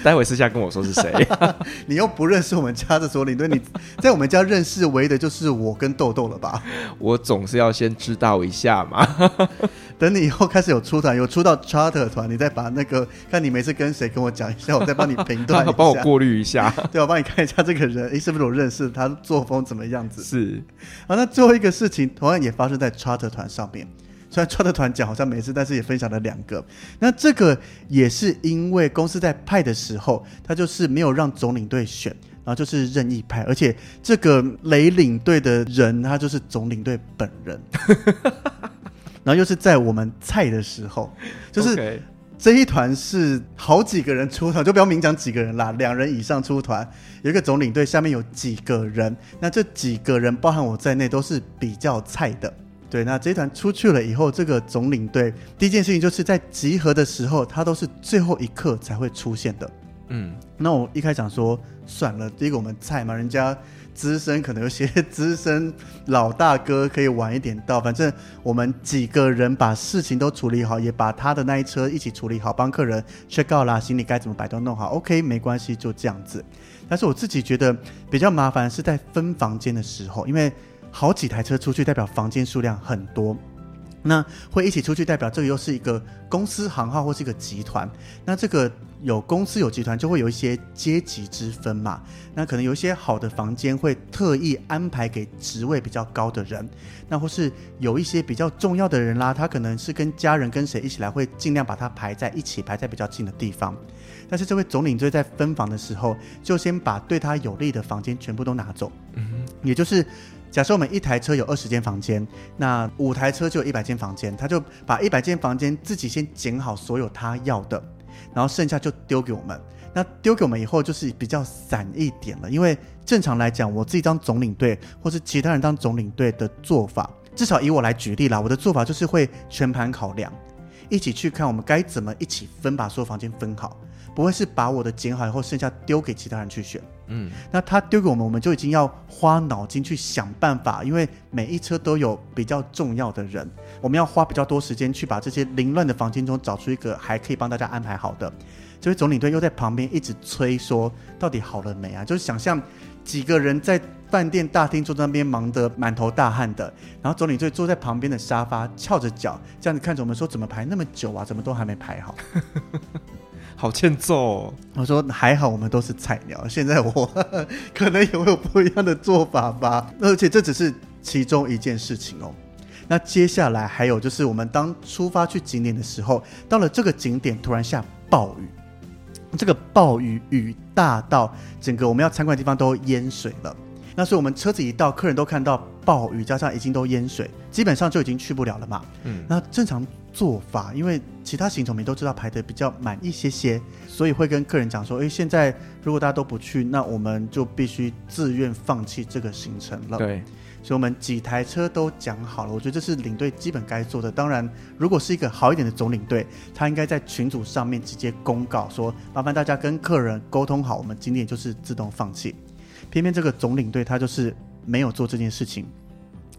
待会私下跟我说是谁，[laughs] 你又不认识我们家的所领队，你在我们家认识唯一的就是我跟豆豆了吧？我总是要先知道一下嘛。[laughs] 等你以后开始有出团，有出到 charter 团，你再把那个看你每次跟谁跟我讲一下，我再帮你评断一下，帮我过滤一下。对，我帮你看一下这个人，诶，是不是我认识他作风怎么样子？是。好，那最后一个事情同样也发生在 charter 团上面。虽然 charter 团讲好像没事，但是也分享了两个。那这个也是因为公司在派的时候，他就是没有让总领队选，然后就是任意派，而且这个雷领队的人他就是总领队本人。[laughs] 然后又是在我们菜的时候，就是这一团是好几个人出团，就不要明讲几个人啦，两人以上出团，有一个总领队，下面有几个人，那这几个人包含我在内都是比较菜的。对，那这一团出去了以后，这个总领队第一件事情就是在集合的时候，他都是最后一刻才会出现的。嗯，那我一开始想说算了，第一个我们菜嘛，人家。资深可能有些资深老大哥可以晚一点到，反正我们几个人把事情都处理好，也把他的那一车一起处理好，帮客人 check out 啦，行李该怎么摆都弄好，OK，没关系，就这样子。但是我自己觉得比较麻烦是在分房间的时候，因为好几台车出去，代表房间数量很多。那会一起出去，代表这个又是一个公司行号或是一个集团。那这个有公司有集团，就会有一些阶级之分嘛。那可能有一些好的房间会特意安排给职位比较高的人，那或是有一些比较重要的人啦，他可能是跟家人跟谁一起来，会尽量把他排在一起，排在比较近的地方。但是这位总领队在分房的时候，就先把对他有利的房间全部都拿走，嗯，也就是。假设我们一台车有二十间房间，那五台车就有一百间房间，他就把一百间房间自己先捡好所有他要的，然后剩下就丢给我们。那丢给我们以后就是比较散一点了，因为正常来讲，我自己当总领队或是其他人当总领队的做法，至少以我来举例啦，我的做法就是会全盘考量，一起去看我们该怎么一起分，把所有房间分好。不会是把我的捡好以后，剩下丢给其他人去选。嗯，那他丢给我们，我们就已经要花脑筋去想办法，因为每一车都有比较重要的人，我们要花比较多时间去把这些凌乱的房间中找出一个还可以帮大家安排好的。这位总领队又在旁边一直催说：“到底好了没啊？”就是想象几个人在饭店大厅坐在那边忙得满头大汗的，然后总领队坐在旁边的沙发翘着脚，这样子看着我们说：“怎么排那么久啊？怎么都还没排好？” [laughs] 好欠揍哦！我说还好，我们都是菜鸟。现在我呵 [laughs] 呵可能也会有不一样的做法吧。而且这只是其中一件事情哦。那接下来还有就是，我们当出发去景点的时候，到了这个景点突然下暴雨，这个暴雨雨大到整个我们要参观的地方都淹水了。那所以我们车子一到，客人都看到暴雨，加上已经都淹水，基本上就已经去不了了嘛。嗯，那正常。做法，因为其他行程我们都知道排的比较满一些些，所以会跟客人讲说：诶，现在如果大家都不去，那我们就必须自愿放弃这个行程了。对，所以我们几台车都讲好了，我觉得这是领队基本该做的。当然，如果是一个好一点的总领队，他应该在群组上面直接公告说：麻烦大家跟客人沟通好，我们今天就是自动放弃。偏偏这个总领队他就是没有做这件事情。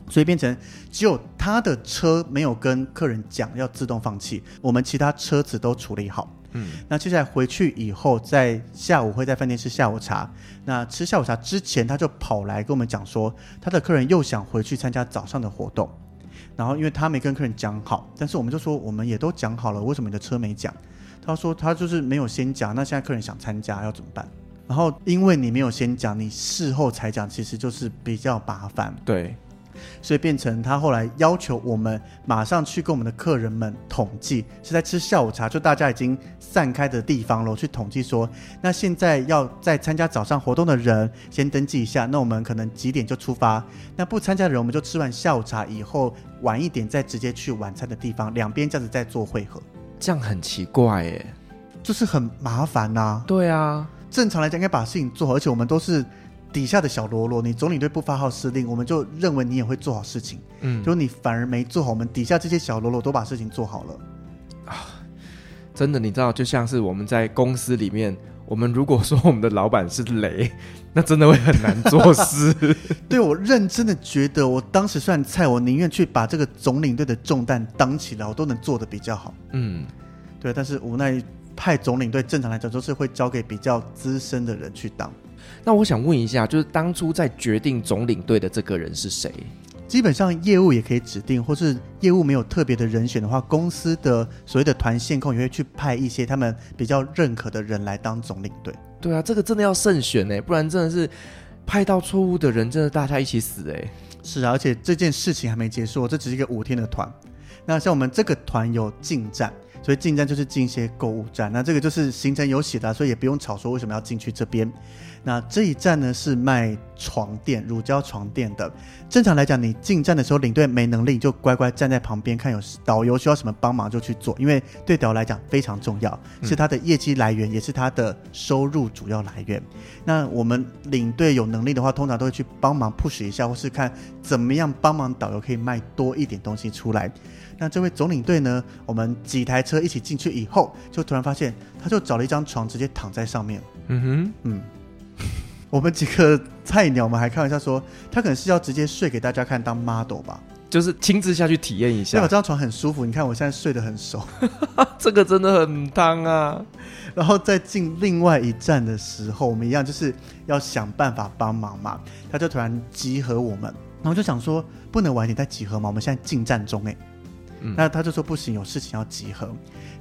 所以变成只有他的车没有跟客人讲要自动放弃，我们其他车子都处理好。嗯，那接下来回去以后，在下午会在饭店吃下午茶。那吃下午茶之前，他就跑来跟我们讲说，他的客人又想回去参加早上的活动。然后因为他没跟客人讲好，但是我们就说我们也都讲好了，为什么你的车没讲？他说他就是没有先讲，那现在客人想参加要怎么办？然后因为你没有先讲，你事后才讲，其实就是比较麻烦。对。所以变成他后来要求我们马上去跟我们的客人们统计，是在吃下午茶，就大家已经散开的地方了，去统计说，那现在要在参加早上活动的人先登记一下，那我们可能几点就出发，那不参加的人我们就吃完下午茶以后晚一点再直接去晚餐的地方，两边这样子再做汇合，这样很奇怪耶，就是很麻烦呐、啊。对啊，正常来讲应该把事情做好，而且我们都是。底下的小喽啰，你总领队不发号施令，我们就认为你也会做好事情。嗯，就你反而没做好，我们底下这些小喽啰都把事情做好了啊！真的，你知道，就像是我们在公司里面，我们如果说我们的老板是雷，那真的会很难做事。[laughs] 对，我认真的觉得，我当时算菜，我宁愿去把这个总领队的重担当起来，我都能做的比较好。嗯，对，但是无奈派总领队，正常来讲都是会交给比较资深的人去当。那我想问一下，就是当初在决定总领队的这个人是谁？基本上业务也可以指定，或是业务没有特别的人选的话，公司的所谓的团线控也会去派一些他们比较认可的人来当总领队。对啊，这个真的要慎选呢，不然真的是派到错误的人，真的大家一起死哎。是啊，而且这件事情还没结束，这只是一个五天的团。那像我们这个团有进站。所以进站就是进一些购物站，那这个就是行程有写的，所以也不用吵说为什么要进去这边。那这一站呢是卖床垫、乳胶床垫的。正常来讲，你进站的时候领队没能力，就乖乖站在旁边看有导游需要什么帮忙就去做，因为对导游来讲非常重要，是他的业绩来源，也是他的收入主要来源。那我们领队有能力的话，通常都会去帮忙 push 一下，或是看怎么样帮忙导游可以卖多一点东西出来。那这位总领队呢？我们几台车一起进去以后，就突然发现，他就找了一张床，直接躺在上面。嗯哼，嗯，[laughs] 我们几个菜鸟们还开玩笑说，他可能是要直接睡给大家看当 model 吧，就是亲自下去体验一下。因为这张床很舒服，你看我现在睡得很熟，[laughs] 这个真的很烫啊。然后在进另外一站的时候，我们一样就是要想办法帮忙嘛。他就突然集合我们，然后就想说，不能晚点再集合嘛，我们现在进站中哎。那他就说不行，有事情要集合。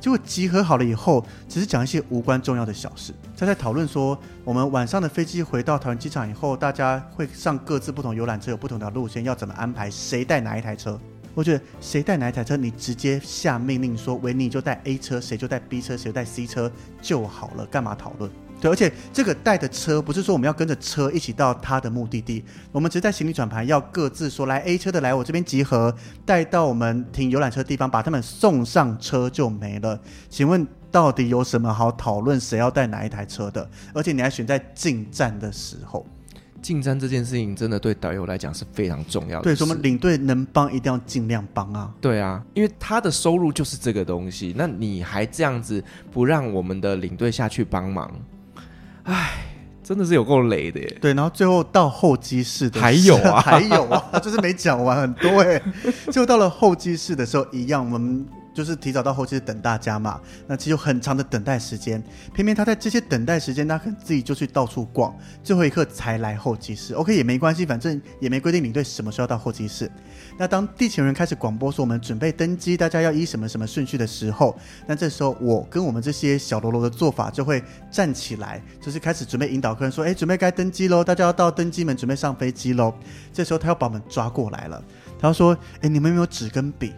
结果集合好了以后，只是讲一些无关重要的小事。他在讨论说，我们晚上的飞机回到桃园机场以后，大家会上各自不同游览车，有不同的路线，要怎么安排？谁带哪一台车？我觉得谁带哪一台车，你直接下命令说，维尼就带 A 车，谁就带 B 车，谁就带 C 车就好了，干嘛讨论？对，而且这个带的车不是说我们要跟着车一起到他的目的地，我们只是在行李转盘要各自说，来 A 车的来我这边集合，带到我们停游览车的地方，把他们送上车就没了。请问到底有什么好讨论谁要带哪一台车的？而且你还选在进站的时候，进站这件事情真的对导游来讲是非常重要的。对，所以我们领队能帮一定要尽量帮啊。对啊，因为他的收入就是这个东西，那你还这样子不让我们的领队下去帮忙？唉，真的是有够雷的耶。对，然后最后到候机室的还有啊，还有啊，[laughs] 就是没讲完很多哎。最后到了候机室的时候，一样我们。就是提早到候机室等大家嘛，那其实有很长的等待时间，偏偏他在这些等待时间，他可能自己就去到处逛，最后一刻才来候机室。OK 也没关系，反正也没规定领队什么时候到候机室。那当地勤人开始广播说我们准备登机，大家要依什么什么顺序的时候，那这时候我跟我们这些小喽啰的做法就会站起来，就是开始准备引导客人说：“哎，准备该登机喽，大家要到登机门准备上飞机喽。”这时候他要把我们抓过来了，他说：“哎，你们有没有纸跟笔？”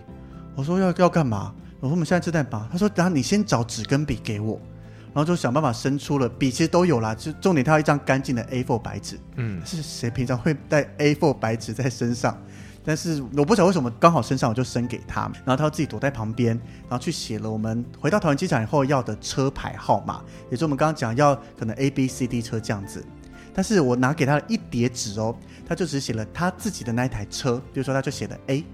我说要要干嘛？我说我们现在正在忙。他说，等下你先找纸跟笔给我，然后就想办法伸出了笔，其实都有啦。就重点，他要一张干净的 A4 白纸。嗯，是谁平常会带 A4 白纸在身上？但是我不晓得为什么刚好身上我就伸给他，然后他自己躲在旁边，然后去写了我们回到桃园机场以后要的车牌号码，也就是我们刚刚讲要可能 A B C D 车这样子。但是我拿给他了一叠纸哦，他就只写了他自己的那一台车，比如说他就写了 A。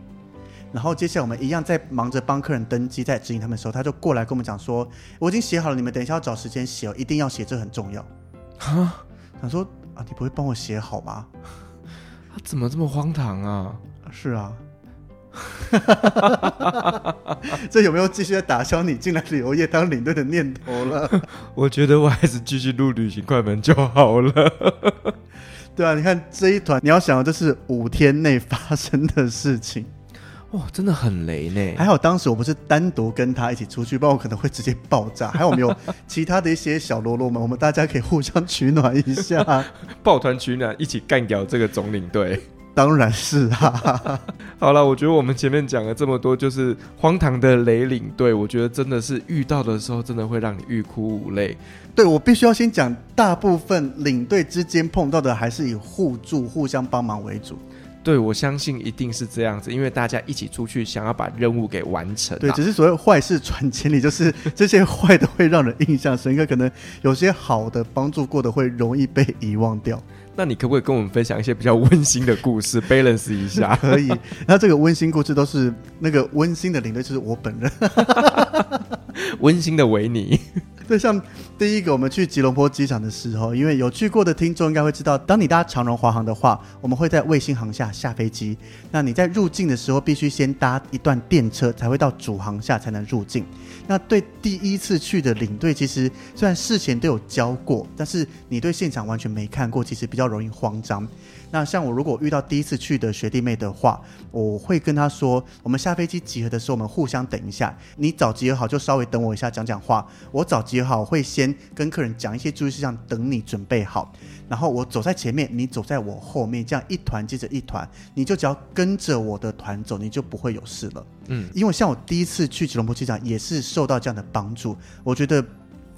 然后接下来我们一样在忙着帮客人登机，在指引他们的时候，他就过来跟我们讲说：“我已经写好了，你们等一下要找时间写哦，一定要写，这很重要。”啊，想说啊，你不会帮我写好吗？他怎么这么荒唐啊？是啊，[laughs] 这有没有继续在打消你进来旅游业当领队的念头了？[laughs] 我觉得我还是继续录旅行快门就好了。[laughs] 对啊，你看这一团，你要想的这是五天内发生的事情。哇，真的很雷呢！还好当时我不是单独跟他一起出去，不然我可能会直接爆炸。[laughs] 还有没有其他的一些小喽啰们，我们大家可以互相取暖一下，[laughs] 抱团取暖，一起干掉这个总领队。当然是啊。[laughs] 好了，我觉得我们前面讲了这么多，就是荒唐的雷领队，我觉得真的是遇到的时候，真的会让你欲哭无泪。对，我必须要先讲，大部分领队之间碰到的还是以互助、互相帮忙为主。对，我相信一定是这样子，因为大家一起出去，想要把任务给完成。对，只是所谓坏事传千里，就是这些坏的会让人印象深刻，可能有些好的帮助过的会容易被遗忘掉。那你可不可以跟我们分享一些比较温馨的故事，balance 一下？[laughs] 可以。那这个温馨故事都是那个温馨的领队，就是我本人，[laughs] 温馨的维尼。[laughs] 对，像第一个，我们去吉隆坡机场的时候，因为有去过的听众应该会知道，当你搭长荣华航的话，我们会在卫星航下下飞机。那你在入境的时候，必须先搭一段电车，才会到主航下才能入境。那对第一次去的领队，其实虽然事前都有教过，但是你对现场完全没看过，其实比较容易慌张。那像我如果遇到第一次去的学弟妹的话，我会跟他说，我们下飞机集合的时候，我们互相等一下。你早集合好就稍微等我一下，讲讲话。我早集合好会先跟客人讲一些注意事项，等你准备好。然后我走在前面，你走在我后面，这样一团接着一团，你就只要跟着我的团走，你就不会有事了。嗯，因为像我第一次去吉隆坡机场也是受到这样的帮助，我觉得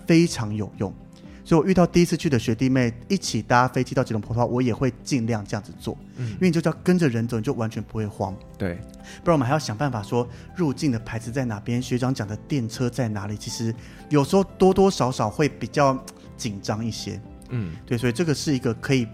非常有用。所以我遇到第一次去的学弟妹一起搭飞机到吉隆坡的话，我也会尽量这样子做，嗯，因为你就叫跟着人走，你就完全不会慌。对，不然我们还要想办法说入境的牌子在哪边，学长讲的电车在哪里，其实有时候多多少少会比较紧张一些。嗯，对，所以这个是一个可以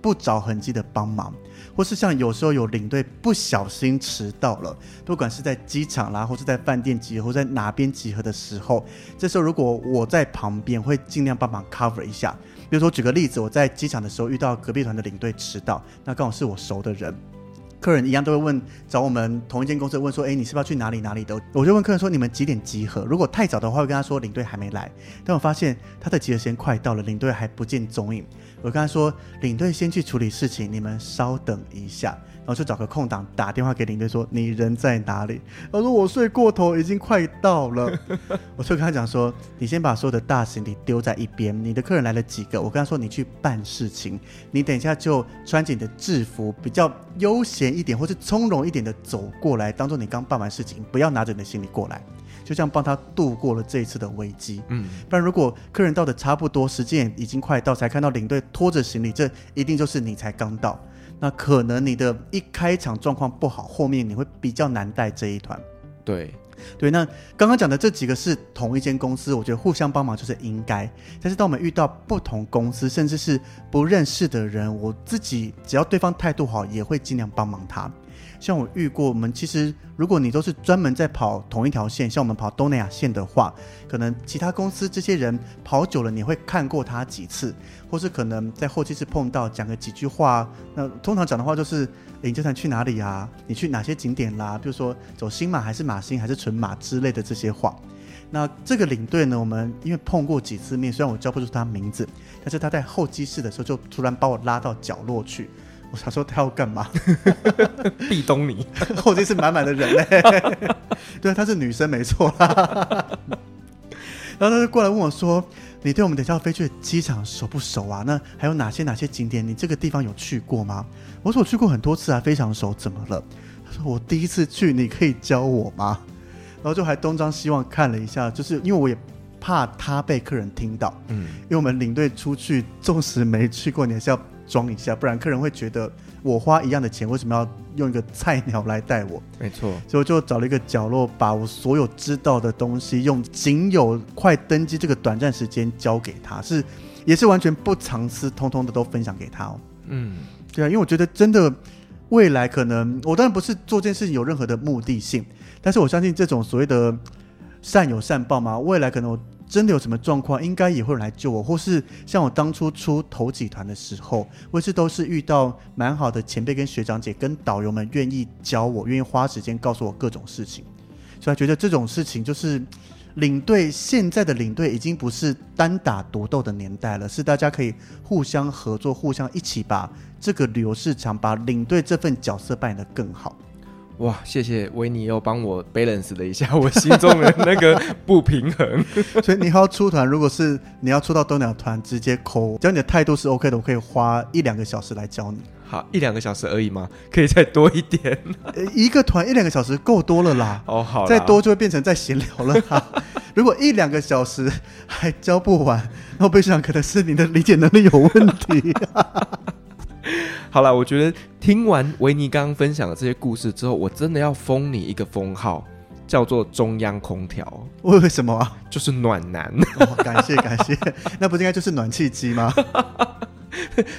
不着痕迹的帮忙。或是像有时候有领队不小心迟到了，不管是在机场啦，或是在饭店集合，或在哪边集合的时候，这时候如果我在旁边，会尽量帮忙 cover 一下。比如说举个例子，我在机场的时候遇到隔壁团的领队迟到，那刚好是我熟的人。客人一样都会问，找我们同一间公司问说，哎，你是不是要去哪里哪里的？我就问客人说，你们几点集合？如果太早的话，会跟他说领队还没来。但我发现他的集合时间快到了，领队还不见踪影。我跟他说，领队先去处理事情，你们稍等一下。然后就找个空档打电话给领队说：“你人在哪里？”他说：“我睡过头，已经快到了。[laughs] ”我就跟他讲说：“你先把所有的大行李丢在一边。你的客人来了几个？我跟他说你去办事情。你等一下就穿着你的制服，比较悠闲一点，或是从容一点的走过来，当做你刚办完事情，不要拿着你的行李过来。就这样帮他度过了这一次的危机。嗯，不然如果客人到的差不多，时间已经快到，才看到领队拖着行李，这一定就是你才刚到。”那可能你的一开场状况不好，后面你会比较难带这一团。对，对。那刚刚讲的这几个是同一间公司，我觉得互相帮忙就是应该。但是当我们遇到不同公司，甚至是不认识的人，我自己只要对方态度好，也会尽量帮忙他。像我遇过，我们其实如果你都是专门在跑同一条线，像我们跑东南亚线的话，可能其他公司这些人跑久了，你会看过他几次，或是可能在候机室碰到，讲个几句话。那通常讲的话就是：“你这团去哪里啊？你去哪些景点啦？比如说走新马还是马新还是纯马之类的这些话。”那这个领队呢，我们因为碰过几次面，虽然我叫不出他名字，但是他在候机室的时候就突然把我拉到角落去。我想说他要干嘛？[laughs] 壁咚你，[laughs] 我这是满满的人嘞。[laughs] 对，她是女生没错啦。然后他就过来问我说：“你对我们等下要飞去的机场熟不熟啊？那还有哪些哪些景点？你这个地方有去过吗？”我说：“我去过很多次啊，非常熟。怎么了？”他说：“我第一次去，你可以教我吗？”然后就还东张西望看了一下，就是因为我也怕他被客人听到。嗯，因为我们领队出去，纵使没去过，你还是要。装一下，不然客人会觉得我花一样的钱，为什么要用一个菜鸟来带我？没错，所以我就找了一个角落，把我所有知道的东西，用仅有快登机这个短暂时间交给他，是也是完全不藏私，通通的都分享给他哦。嗯，对啊，因为我觉得真的未来可能，我当然不是做这件事情有任何的目的性，但是我相信这种所谓的善有善报嘛，未来可能我。真的有什么状况，应该也会来救我，或是像我当初出头几团的时候，或是都是遇到蛮好的前辈跟学长姐跟导游们愿意教我，愿意花时间告诉我各种事情，所以觉得这种事情就是领队，现在的领队已经不是单打独斗的年代了，是大家可以互相合作，互相一起把这个旅游市场，把领队这份角色扮演得更好。哇，谢谢维尼又帮我 balance 了一下 [laughs] 我心中的那个不平衡。[laughs] 所以你要出团，如果是你要出到东鸟团，直接扣，只要你的态度是 OK 的，我可以花一两个小时来教你。好，一两个小时而已吗？可以再多一点？一个团一两个小时够多了啦。[laughs] 哦，好，再多就会变成在闲聊了啦。如果一两个小时还教不完，那我背上可能是你的理解能力有问题。[laughs] 好了，我觉得听完维尼刚刚分享的这些故事之后，我真的要封你一个封号，叫做中央空调。为什么啊？就是暖男。哦，感谢感谢，那不是应该就是暖气机吗？[laughs]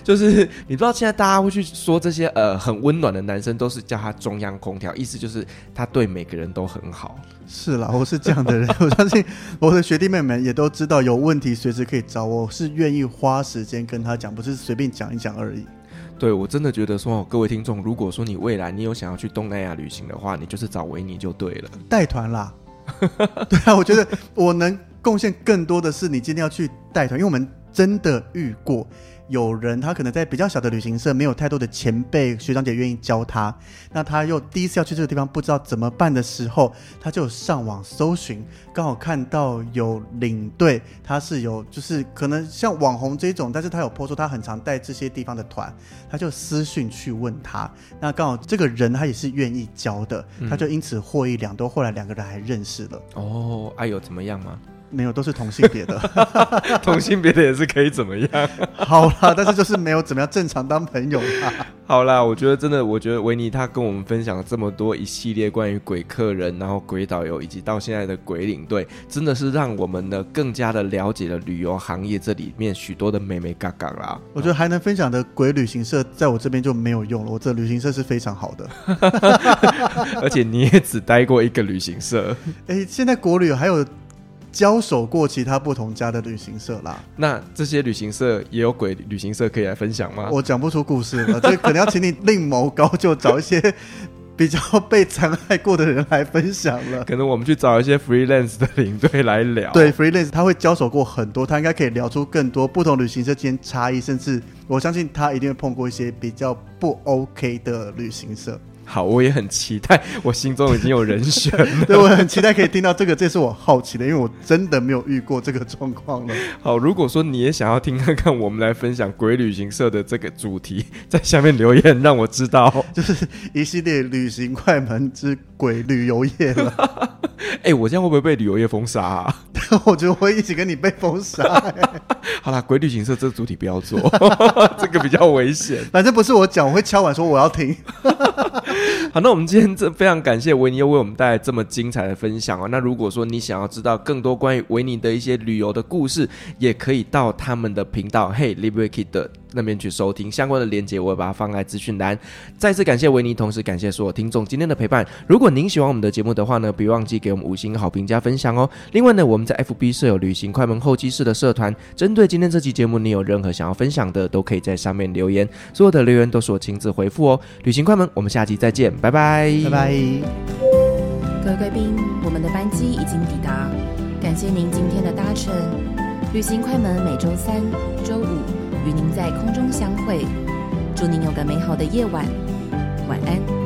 就是你不知道现在大家会去说这些呃很温暖的男生都是叫他中央空调，意思就是他对每个人都很好。是啦，我是这样的人，[laughs] 我相信我的学弟妹们也都知道有问题随时可以找我，是愿意花时间跟他讲，不是随便讲一讲而已。对，我真的觉得说，各位听众，如果说你未来你有想要去东南亚旅行的话，你就是找维尼就对了，带团啦。[laughs] 对啊，我觉得我能贡献更多的是你今天要去带团，因为我们真的遇过。有人他可能在比较小的旅行社，没有太多的前辈学长姐愿意教他，那他又第一次要去这个地方，不知道怎么办的时候，他就上网搜寻，刚好看到有领队，他是有就是可能像网红这种，但是他有播出他很常带这些地方的团，他就私讯去问他，那刚好这个人他也是愿意教的，他就因此获益良多，后来两个人还认识了。哦，哎呦，怎么样吗？没有，都是同性别的，[laughs] 同性别的也是可以怎么样？[laughs] 好啦，但是就是没有怎么样正常当朋友啦。[laughs] 好啦，我觉得真的，我觉得维尼他跟我们分享了这么多一系列关于鬼客人，然后鬼导游，以及到现在的鬼领队，真的是让我们呢更加的了解了旅游行业这里面许多的美美嘎嘎啦。我觉得还能分享的鬼旅行社，在我这边就没有用了。我这旅行社是非常好的，而且你也只待过一个旅行社。哎，现在国旅还有。交手过其他不同家的旅行社啦，那这些旅行社也有鬼旅行社可以来分享吗？我讲不出故事了，这可能要请你另谋高就，找一些比较被残害过的人来分享了。[laughs] 可能我们去找一些 freelance 的领队来聊。对，freelance 他会交手过很多，他应该可以聊出更多不同旅行社间差异，甚至我相信他一定会碰过一些比较不 OK 的旅行社。好，我也很期待，我心中已经有人选了。对，我很期待可以听到这个，这是我好奇的，因为我真的没有遇过这个状况了。好，如果说你也想要听看看我们来分享鬼旅行社的这个主题，在下面留言让我知道，[laughs] 就是一系列旅行快门之鬼旅游业了。[laughs] 哎、欸，我这样会不会被旅游业封杀啊？[laughs] 我觉得我会一起跟你被封杀、欸。[laughs] 好啦，鬼旅行社这个主题不要做，这个比较危险。反正不是我讲，我会敲碗说我要听。好，那我们今天这非常感谢维尼又为我们带来这么精彩的分享哦。那如果说你想要知道更多关于维尼的一些旅游的故事，也可以到他们的频道 Hey Live Wicked 那边去收听相关的链接，我会把它放在资讯栏。再次感谢维尼，同时感谢所有听众今天的陪伴。如果您喜欢我们的节目的话呢，别忘记给我们五星好评加分享哦。另外呢，我们在 FB 设有旅行快门候机室的社团，针对今天这期节目，你有任何想要分享的，都可以在上面留言，所有的留言都是我亲自回复哦。旅行快门，我们下期再见，拜拜，拜拜。各位贵宾，我们的班机已经抵达，感谢您今天的搭乘。旅行快门每周三、周五。与您在空中相会，祝您有个美好的夜晚，晚安。